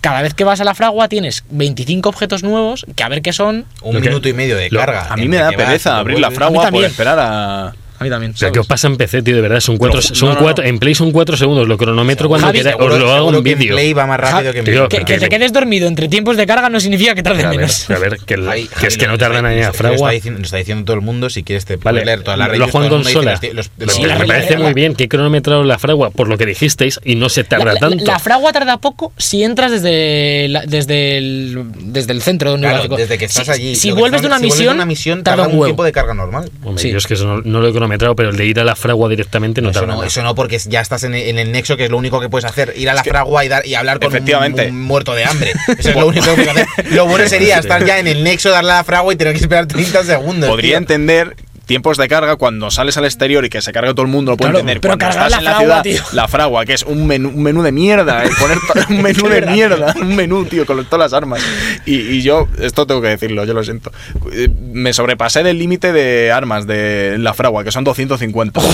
cada vez que vas a la fragua tienes 25 objetos nuevos que a ver qué son. Un que- minuto y medio de lo- carga. A mí me da vas, pereza abrir la fragua por también. esperar a. A mí también. O sea, ¿sabes? ¿qué os pasa en PC, tío? De verdad, son cuatro, son no, no, cuatro, no. en Play son cuatro segundos, lo cronometro cuando Javi, Seguro- os lo hago en que vídeo. Play va más rápido que en Tío. Que, que te quedes dormido entre tiempos de carga no significa que tarde A ver, menos. a ver, que, el- Javi, que Javi, es que lo- no tardan lo- en lo- la lo fragua. Está diciendo, lo está diciendo todo el mundo. Si quieres, te Vale, leer todas las lo mundo dice consola. Lo que la- me la- parece la- muy bien que he cronometrado la fragua por lo que dijisteis y no se tarda La, la- tanto. la fragua tarda poco si entras desde, la- desde, el, desde el centro Claro, neurálgico. desde que estás allí. Si Lo que vuelves de una misión, una misión tarda un tiempo de carga normal. Hombre, yo es que eso no, no lo he cronometrado, pero el de ir a la fragua directamente no eso, tarda no, nada. eso no, porque ya estás en, en el nexo, que es lo único que puedes hacer. Ir a la que- fragua y, dar, y hablar con un- Efectivamente. Un, muerto de hambre. <laughs> Eso es lo único que puedes hacer. Lo bueno <laughs> sería estar ya en el nexo, darle a la fragua y tener que esperar 30 segundos. Podría tío. entender tiempos de carga cuando sales al exterior y que se cargue todo el mundo lo puede Claro, entender. pero Cuando estás la en la fragua, ciudad, tío. la fragua, que es un menú, un menú de mierda, eh, poner to- <laughs> un menú de mierda, un menú, tío, con todas las armas. Y, y yo, esto tengo que decirlo, yo lo siento. Eh, Me sobrepasé del límite de armas de la fragua, que son 250. <laughs>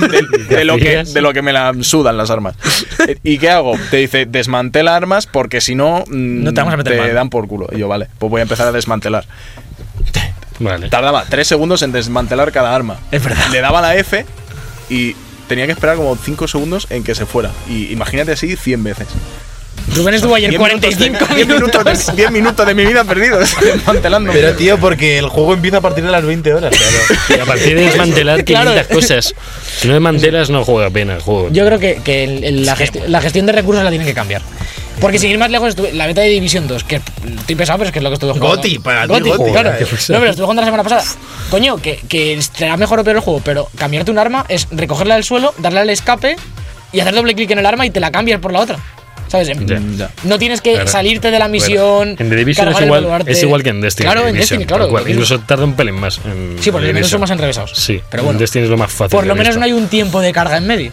De, de- de lo que, de lo que me la sudan las armas. ¿Y qué hago? Te dice, desmantela armas porque si no, mm, No te vamos a meter mano. dan por culo. Y yo, vale, pues voy a empezar a desmantelar. Vale. Tardaba tres segundos en desmantelar cada arma. Es verdad. Le daba la F y tenía que esperar como 5 segundos en que se fuera. Y imagínate así 100 veces. Rubén estuvo ayer 10 45 minutos de, 10 minutos. minutos, de, 10 minutos de mi vida perdidos <laughs> desmantelando. Pero tío, porque el juego empieza a partir de las 20 horas. Claro. <laughs> Y a partir de desmantelar Claro. 500 cosas. Si no desmantelas, no juega pena el juego. Yo creo que, que el- el- la, gesti- la gestión de recursos la tienen que cambiar. Porque sin ir más lejos, estuve- la beta de División 2, que estoy pesado, pero es que es lo que estuve jugando. Goti, para ti, Goti, Goti. claro. <laughs> No, pero estuve jugando la semana pasada. Coño, que, que será mejor o peor el juego, pero cambiarte un arma es recogerla del suelo, darle al escape y hacer doble clic en el arma y te la cambias por la otra. ¿Sabes? En- Ya. Ya. No tienes que Claro. salirte de la misión. En The Division es igual, es igual que en Destiny. Claro, The en Division, Destiny, claro. cual. lo. Incluso tarda un pelín más. En Sí, porque The los menús son más enrevesados. Sí, pero en bueno. Destiny es lo más fácil. Por lo menos visto. no hay un tiempo de carga en medio.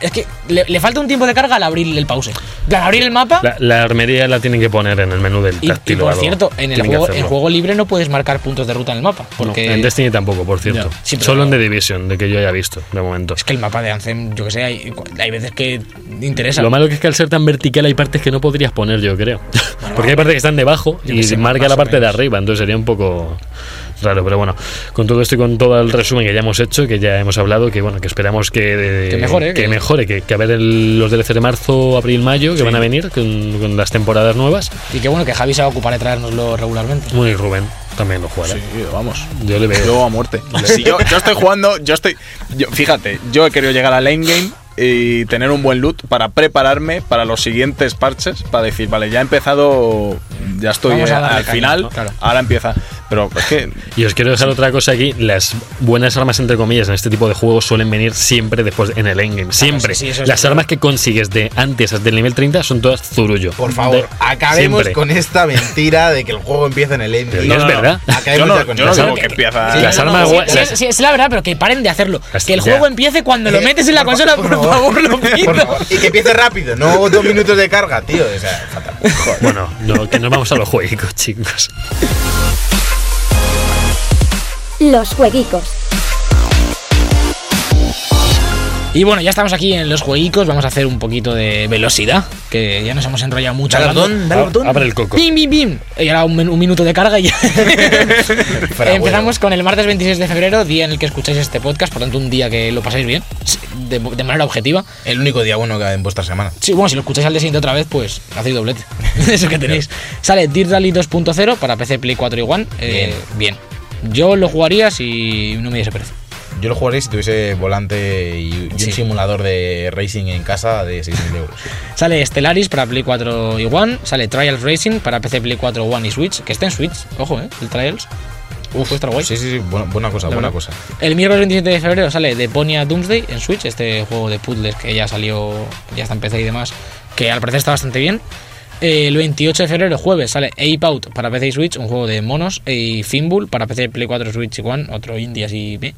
Es que le, le falta un tiempo de carga al abrir el pause. Al abrir el mapa. La, la armería la tienen que poner en el menú del táctil y por cierto, en el juego, en juego libre no puedes marcar puntos de ruta en el mapa. Porque No, en Destiny tampoco, por cierto. Sí, Solo en The Division, de que yo haya visto, de momento. es que el mapa de Anthem, yo que sé, hay, hay veces que interesa. Lo malo que es que al ser tan vertical hay partes que no podrías poner, yo creo. <laughs> Porque hay partes que están debajo y marca la parte de arriba, entonces sería un poco raro. Pero bueno, con todo esto y con todo el resumen que ya hemos hecho, que ya hemos hablado, que bueno, que esperamos que, Que mejore, que, que- mejore, que, que a ver el- los DLC de marzo, abril, mayo, que van a venir con, con las temporadas nuevas. Y que bueno, que Javi se va a ocupar de traérnoslo regularmente. Bueno, y Rubén también lo jugará. Sí, vamos. Yo le veo. Yo a muerte. Si yo, yo estoy jugando, yo estoy. yo- fíjate, yo he querido llegar a lane game y tener un buen loot para prepararme para los siguientes parches. Para decir, vale, ya he empezado, ya estoy eh, al caña, final, ¿no? Claro. ahora empieza. Pero es que. Y os quiero dejar otra cosa aquí. Las buenas armas, entre comillas, en este tipo de juegos suelen venir siempre después en el endgame. Siempre. sí, sí, Las armas que consigues de antes hasta el nivel 30 son todas zurullo. Por favor, De- acabemos siempre. con esta mentira de que el juego empieza en el endgame. Pero ya es verdad. Acabemos Yo no, con yo no digo que empieza. Las no, armas no, guay- Sí, las- sí, es la verdad, pero que paren de hacerlo. Que el ya. juego empiece cuando lo Eh, <laughs> metes en la por consola, por favor, lo Por <laughs> pido. favor, Y que empiece rápido, no dos minutos de carga, tío. O sea, fatal. Bueno, no, que nos vamos a los juegos, chicos. Los jueguicos. Y bueno, ya estamos aquí en los jueguicos. Vamos a hacer un poquito de velocidad, que ya nos hemos enrollado mucho. Dale botón, dale al botón. Abre el coco. Bim, bim, bim. Y ahora un, minuto de carga y ya. <laughs> Fuera Empezamos con el martes 26 de febrero, día en el que escucháis este podcast, por tanto un día que lo pasáis bien, de, de manera objetiva. El único día bueno que hay en vuestra semana. Sí, bueno, si lo escucháis al día siguiente otra vez, pues hacéis doblete. <laughs> Eso que tenéis. Sale Dirt Rally 2.0 para PC, Play 4 y One. Eh, bien. Yo lo jugaría si no me diese precio. Yo lo jugaría si tuviese volante y, y un Sí. simulador de racing en casa de 6.000 euros. Sale Stellaris para Play 4 y One. Sale Trials Racing para PC, Play 4, One y Switch. Que está en Switch, ojo, ¿eh? El Trials. Uf, estar guay. Sí, sí, sí, buena, buena cosa, buena cosa. El miércoles 27 de febrero sale Deponia Doomsday en Switch, este juego de puzzles que ya salió, ya está en PC y demás, que al parecer está bastante bien. Eh, El 28 de febrero, jueves, sale Ape Out para PC y Switch, un juego de monos, y Finbull para PC, Play 4, Switch y One, otro indie así. meh.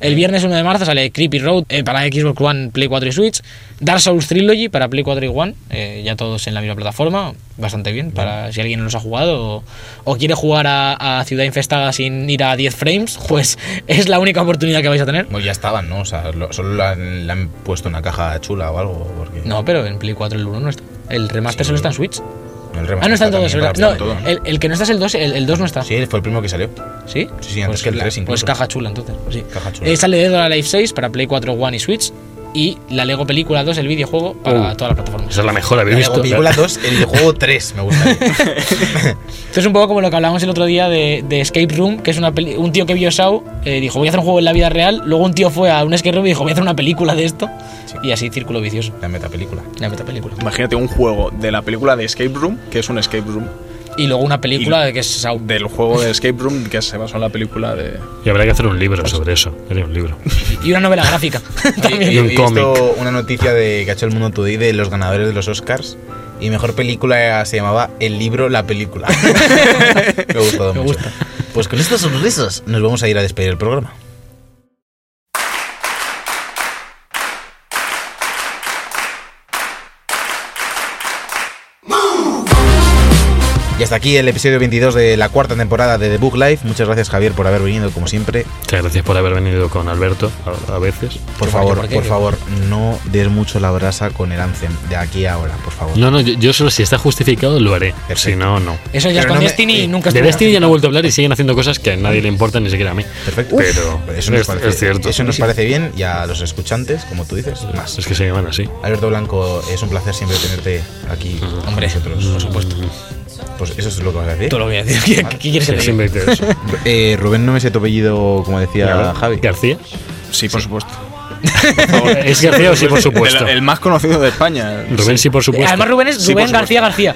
El viernes 1 de marzo sale Creepy Road eh, para Xbox One, Play 4 y Switch. Dark Souls Trilogy para Play 4 y One, eh, ya todos en la misma plataforma, bastante bien, para si alguien no los ha jugado o, o quiere jugar a, a Ciudad Infestada sin ir a 10 frames, <laughs> pues es la única oportunidad que vais a tener. Bueno, ya estaban, ¿no? O sea, lo- solo le han, puesto una caja chula o algo. Porque No, pero en Play 4 el 1 no está. El remaster Sí. solo está en Switch. el Ah, no está todos, para ¿verdad? No, todo. el, el que no está es el 2, el, el 2 no está. Sí, fue el primero que salió. ¿Sí? Sí, sí, antes que el la- 3 Pues incluso. caja chula entonces. pues sí. Caja chula. Eh, sale Dead or Alive 6 para Play 4, One y Switch. Y la Lego Película 2, el videojuego, para Uh, todas las plataformas. Esa es la mejor, ¿habéis Luego, visto? película 2, el videojuego 3, me gustaría. <laughs> Esto es un poco como lo que hablábamos el otro día de, de Escape Room, que es una peli- un tío que vio Shaw, eh, dijo voy a hacer un juego en la vida real, luego un tío fue a un Escape Room y dijo voy a hacer una película de esto, Sí. y así círculo vicioso, La metapelícula. la metapelícula. Imagínate un juego de la película de Escape Room, que es un Escape Room, Y luego una película de que es del juego de Escape Room que se basó en la película de... Y habrá que hacer un libro sobre eso. Haría un libro. Y una novela gráfica. <laughs> <laughs> Oye, Y he un visto cómic. una noticia de que ha hecho el Mundo Today de los ganadores de los Oscars. Y mejor película se llamaba El libro, la película. <laughs> me ha gustado Me mucho. gusta. Pues con estas sonrisas nos vamos a ir a despedir el programa. Y hasta aquí el episodio 22 de la cuarta temporada de The Book Life. Muchas gracias Javier por haber venido como siempre. Muchas gracias por haber venido con Alberto a, a veces. Por ¿Qué favor, por qué? por favor, no des mucho la brasa con el Anthem de aquí a ahora, por favor. No, no, yo, yo solo si está justificado lo haré. Perfecto. Si no, no. Eso ya es con no Destiny y eh, nunca De Destiny ya no he vuelto a hablar y siguen haciendo cosas que a nadie le importan, ni siquiera a mí. Perfecto. Pero eso nos, es- parece, es cierto. eso nos parece bien y a los escuchantes, como tú dices, más. Es que se llaman así. Alberto Blanco, es un placer siempre tenerte aquí Hombre, con nosotros. por supuesto. Pues eso es lo que vas a decir. Tú lo voy a decir. ¿Qué, qué quieres que te diga? eso. <laughs> Eh, Rubén, no me sé tu apellido, como decía Javi. García. Sí, por supuesto. <laughs> ¿Es García o sí, por supuesto? El, el más conocido de España. Rubén sí, por supuesto. Además, Rubén es Sí, por Rubén. García García.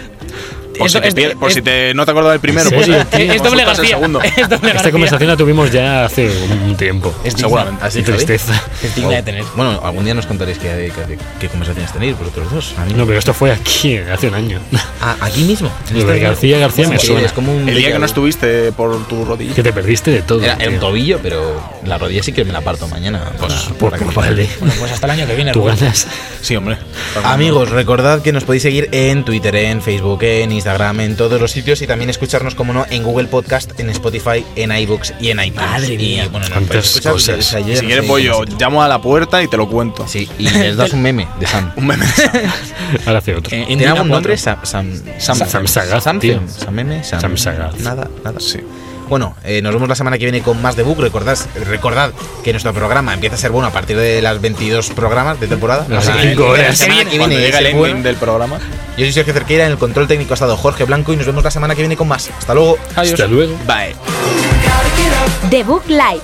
Por, si, te, es- pier- por es- si te- no te acordabas del primero, ¿En pues es, es doble García. segundo. <laughs> Es doble Esta García. conversación la tuvimos ya hace un tiempo. Es. Seguramente. Así, tristeza. Es digna de tener. Bueno, algún día nos contaréis qué, qué, qué conversaciones tenéis vosotros dos. A mí No, pero esto fue aquí, hace un año. <laughs> Ah, aquí mismo. Lo este de. García García me suena. Es como un El día que no estuviste por tu rodilla. Que te perdiste de todo. Era, un tobillo, pero la rodilla sí que me la parto mañana. para- Pues, para que- vale. Bueno, pues hasta el año que viene. Tú ganas. Sí, hombre. Amigos, recordad que nos podéis seguir en Twitter, en Facebook, en Instagram, en todos los sitios y también escucharnos, como no, en Google Podcast, en Spotify, en iBooks y en iTunes. Madre Y, mía. bueno, escuchar, o sea, Y si no quieres sé voy yo, llamo a la puerta y te lo cuento. Sí, y les das un meme de Sam. <laughs> Un meme de Sam. Ahora hace otro. En- en ¿Tiene Dina algún 4. nombre? Sam, Sam, Sam- Sam Sam, tío. Sam meme, Sam. Nada, nada. Sí. Bueno, eh, nos vemos la semana que viene con más de Book. Recordad, recordad que nuestro programa empieza a ser bueno a partir de las 22 programas de temporada. Las Así que cinco la horas. semana que Cuando viene llega es el bueno. ending del programa. Yo soy Sergio Cerqueira, en el control técnico ha estado Jorge Blanco y nos vemos la semana que viene con más. Hasta luego. Hasta luego. Bye. The Book Live.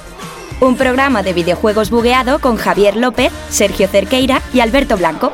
Un programa de videojuegos bugueado con Javier López, Sergio Cerqueira y Alberto Blanco.